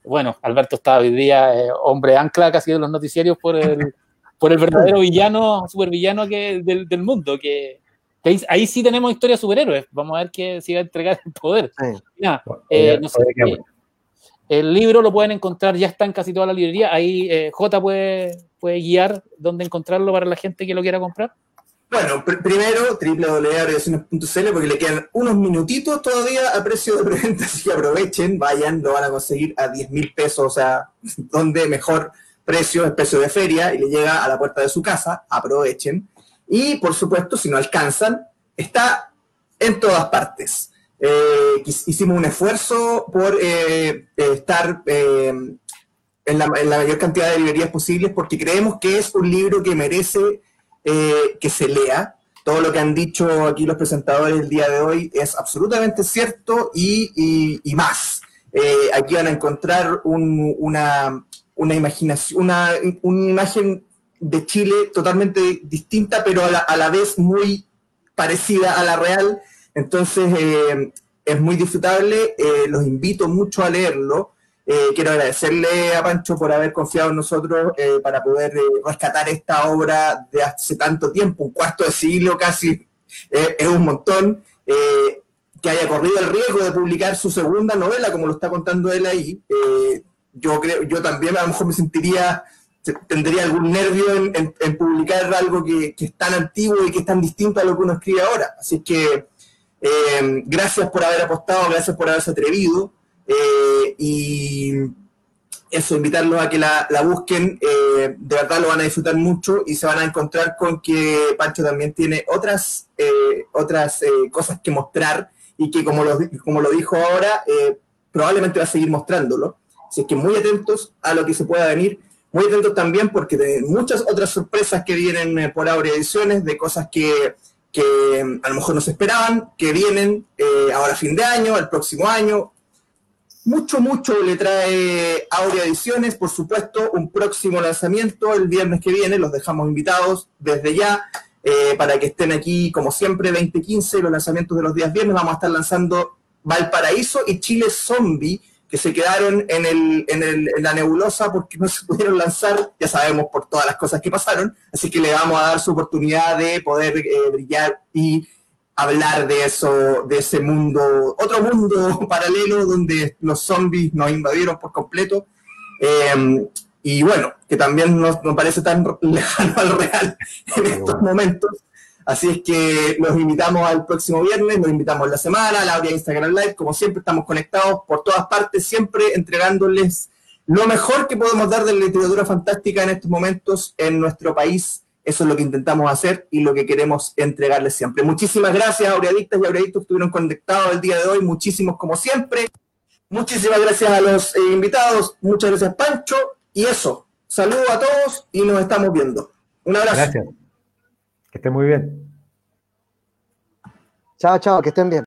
bueno, Alberto está hoy día eh, hombre ancla casi de los noticiarios por el, por el verdadero villano, supervillano que, del, del mundo, que, que ahí, ahí, sí tenemos historia de superhéroes. Vamos a ver que si va a entregar el poder. Sí. Eh, no sé, el libro lo pueden encontrar, ya está en casi toda la librería. Ahí eh, J puede, guiar dónde encontrarlo para la gente que lo quiera comprar. Bueno, pr primero www.agregaciones.cl porque le quedan unos minutitos todavía a precio de preventa, así que aprovechen, vayan, lo van a conseguir a 10 mil pesos, o sea, donde mejor precio es precio de feria y le llega a la puerta de su casa, aprovechen. Y por supuesto, si no alcanzan, está en todas partes. Eh, hicimos un esfuerzo por eh, estar eh, en, la, en, la, mayor cantidad de librerías posibles porque creemos que es un libro que merece eh, que se lea. Todo lo que han dicho aquí los presentadores el día de hoy es absolutamente cierto y, y, y más. Eh, aquí van a encontrar un, una, una imaginación, una, una imagen de Chile totalmente distinta, pero a la, a la vez muy parecida a la real entonces, eh, es muy disfrutable, eh, los invito mucho a leerlo. Eh, quiero agradecerle a Pancho por haber confiado en nosotros eh, para poder rescatar esta obra de hace tanto tiempo, un cuarto de siglo casi, es un montón. que haya corrido el riesgo de publicar su segunda novela, como lo está contando él ahí. yo creo, yo también a lo mejor me sentiría tendría algún nervio en, publicar algo que, que, es tan antiguo y que es tan distinto a lo que uno escribe ahora. Así que eh, gracias por haber apostado, gracias por haberse atrevido. Eh, y eso, invitarlos a que la, la busquen. Eh, de verdad lo van a disfrutar mucho y se van a encontrar con que Pancho también tiene otras, eh, otras eh, cosas que mostrar y que, como lo, como lo dijo ahora, probablemente va a seguir mostrándolo. Así que muy atentos a lo que se pueda venir. Muy atentos también porque de muchas otras sorpresas que vienen por Aurea Ediciones, de cosas que que a lo mejor no se esperaban, que vienen eh, ahora fin de año, el próximo año. Mucho, mucho le trae Aurea Ediciones, por supuesto, un próximo lanzamiento el viernes que viene, los dejamos invitados desde ya, eh, para que estén aquí, como siempre, 2015, los lanzamientos de los días viernes, vamos a estar lanzando Valparaíso y Chile Zombie, que se quedaron en, el, en, el, en, la nebulosa porque no se pudieron lanzar, ya sabemos por todas las cosas que pasaron, así que le vamos a dar su oportunidad de poder eh, brillar y hablar de eso, de ese mundo, otro mundo paralelo donde los zombies nos invadieron por completo. Eh, y bueno, que también nos, nos, parece tan lejano al real en estos momentos. Así es que los invitamos al próximo viernes, los invitamos la semana, la audio Instagram Live. Como siempre, estamos conectados por todas partes, siempre entregándoles lo mejor que podemos dar de la literatura fantástica en estos momentos en nuestro país. Eso es lo que intentamos hacer y lo que queremos entregarles siempre. Muchísimas gracias, aureadictas y aureadictos que estuvieron conectados el día de hoy. Muchísimos, como siempre. Muchísimas gracias a los eh, invitados. Muchas gracias, Pancho. Y eso, saludo a todos y nos estamos viendo. Un abrazo. Gracias. Que estén muy bien. Chao, chao, que estén bien.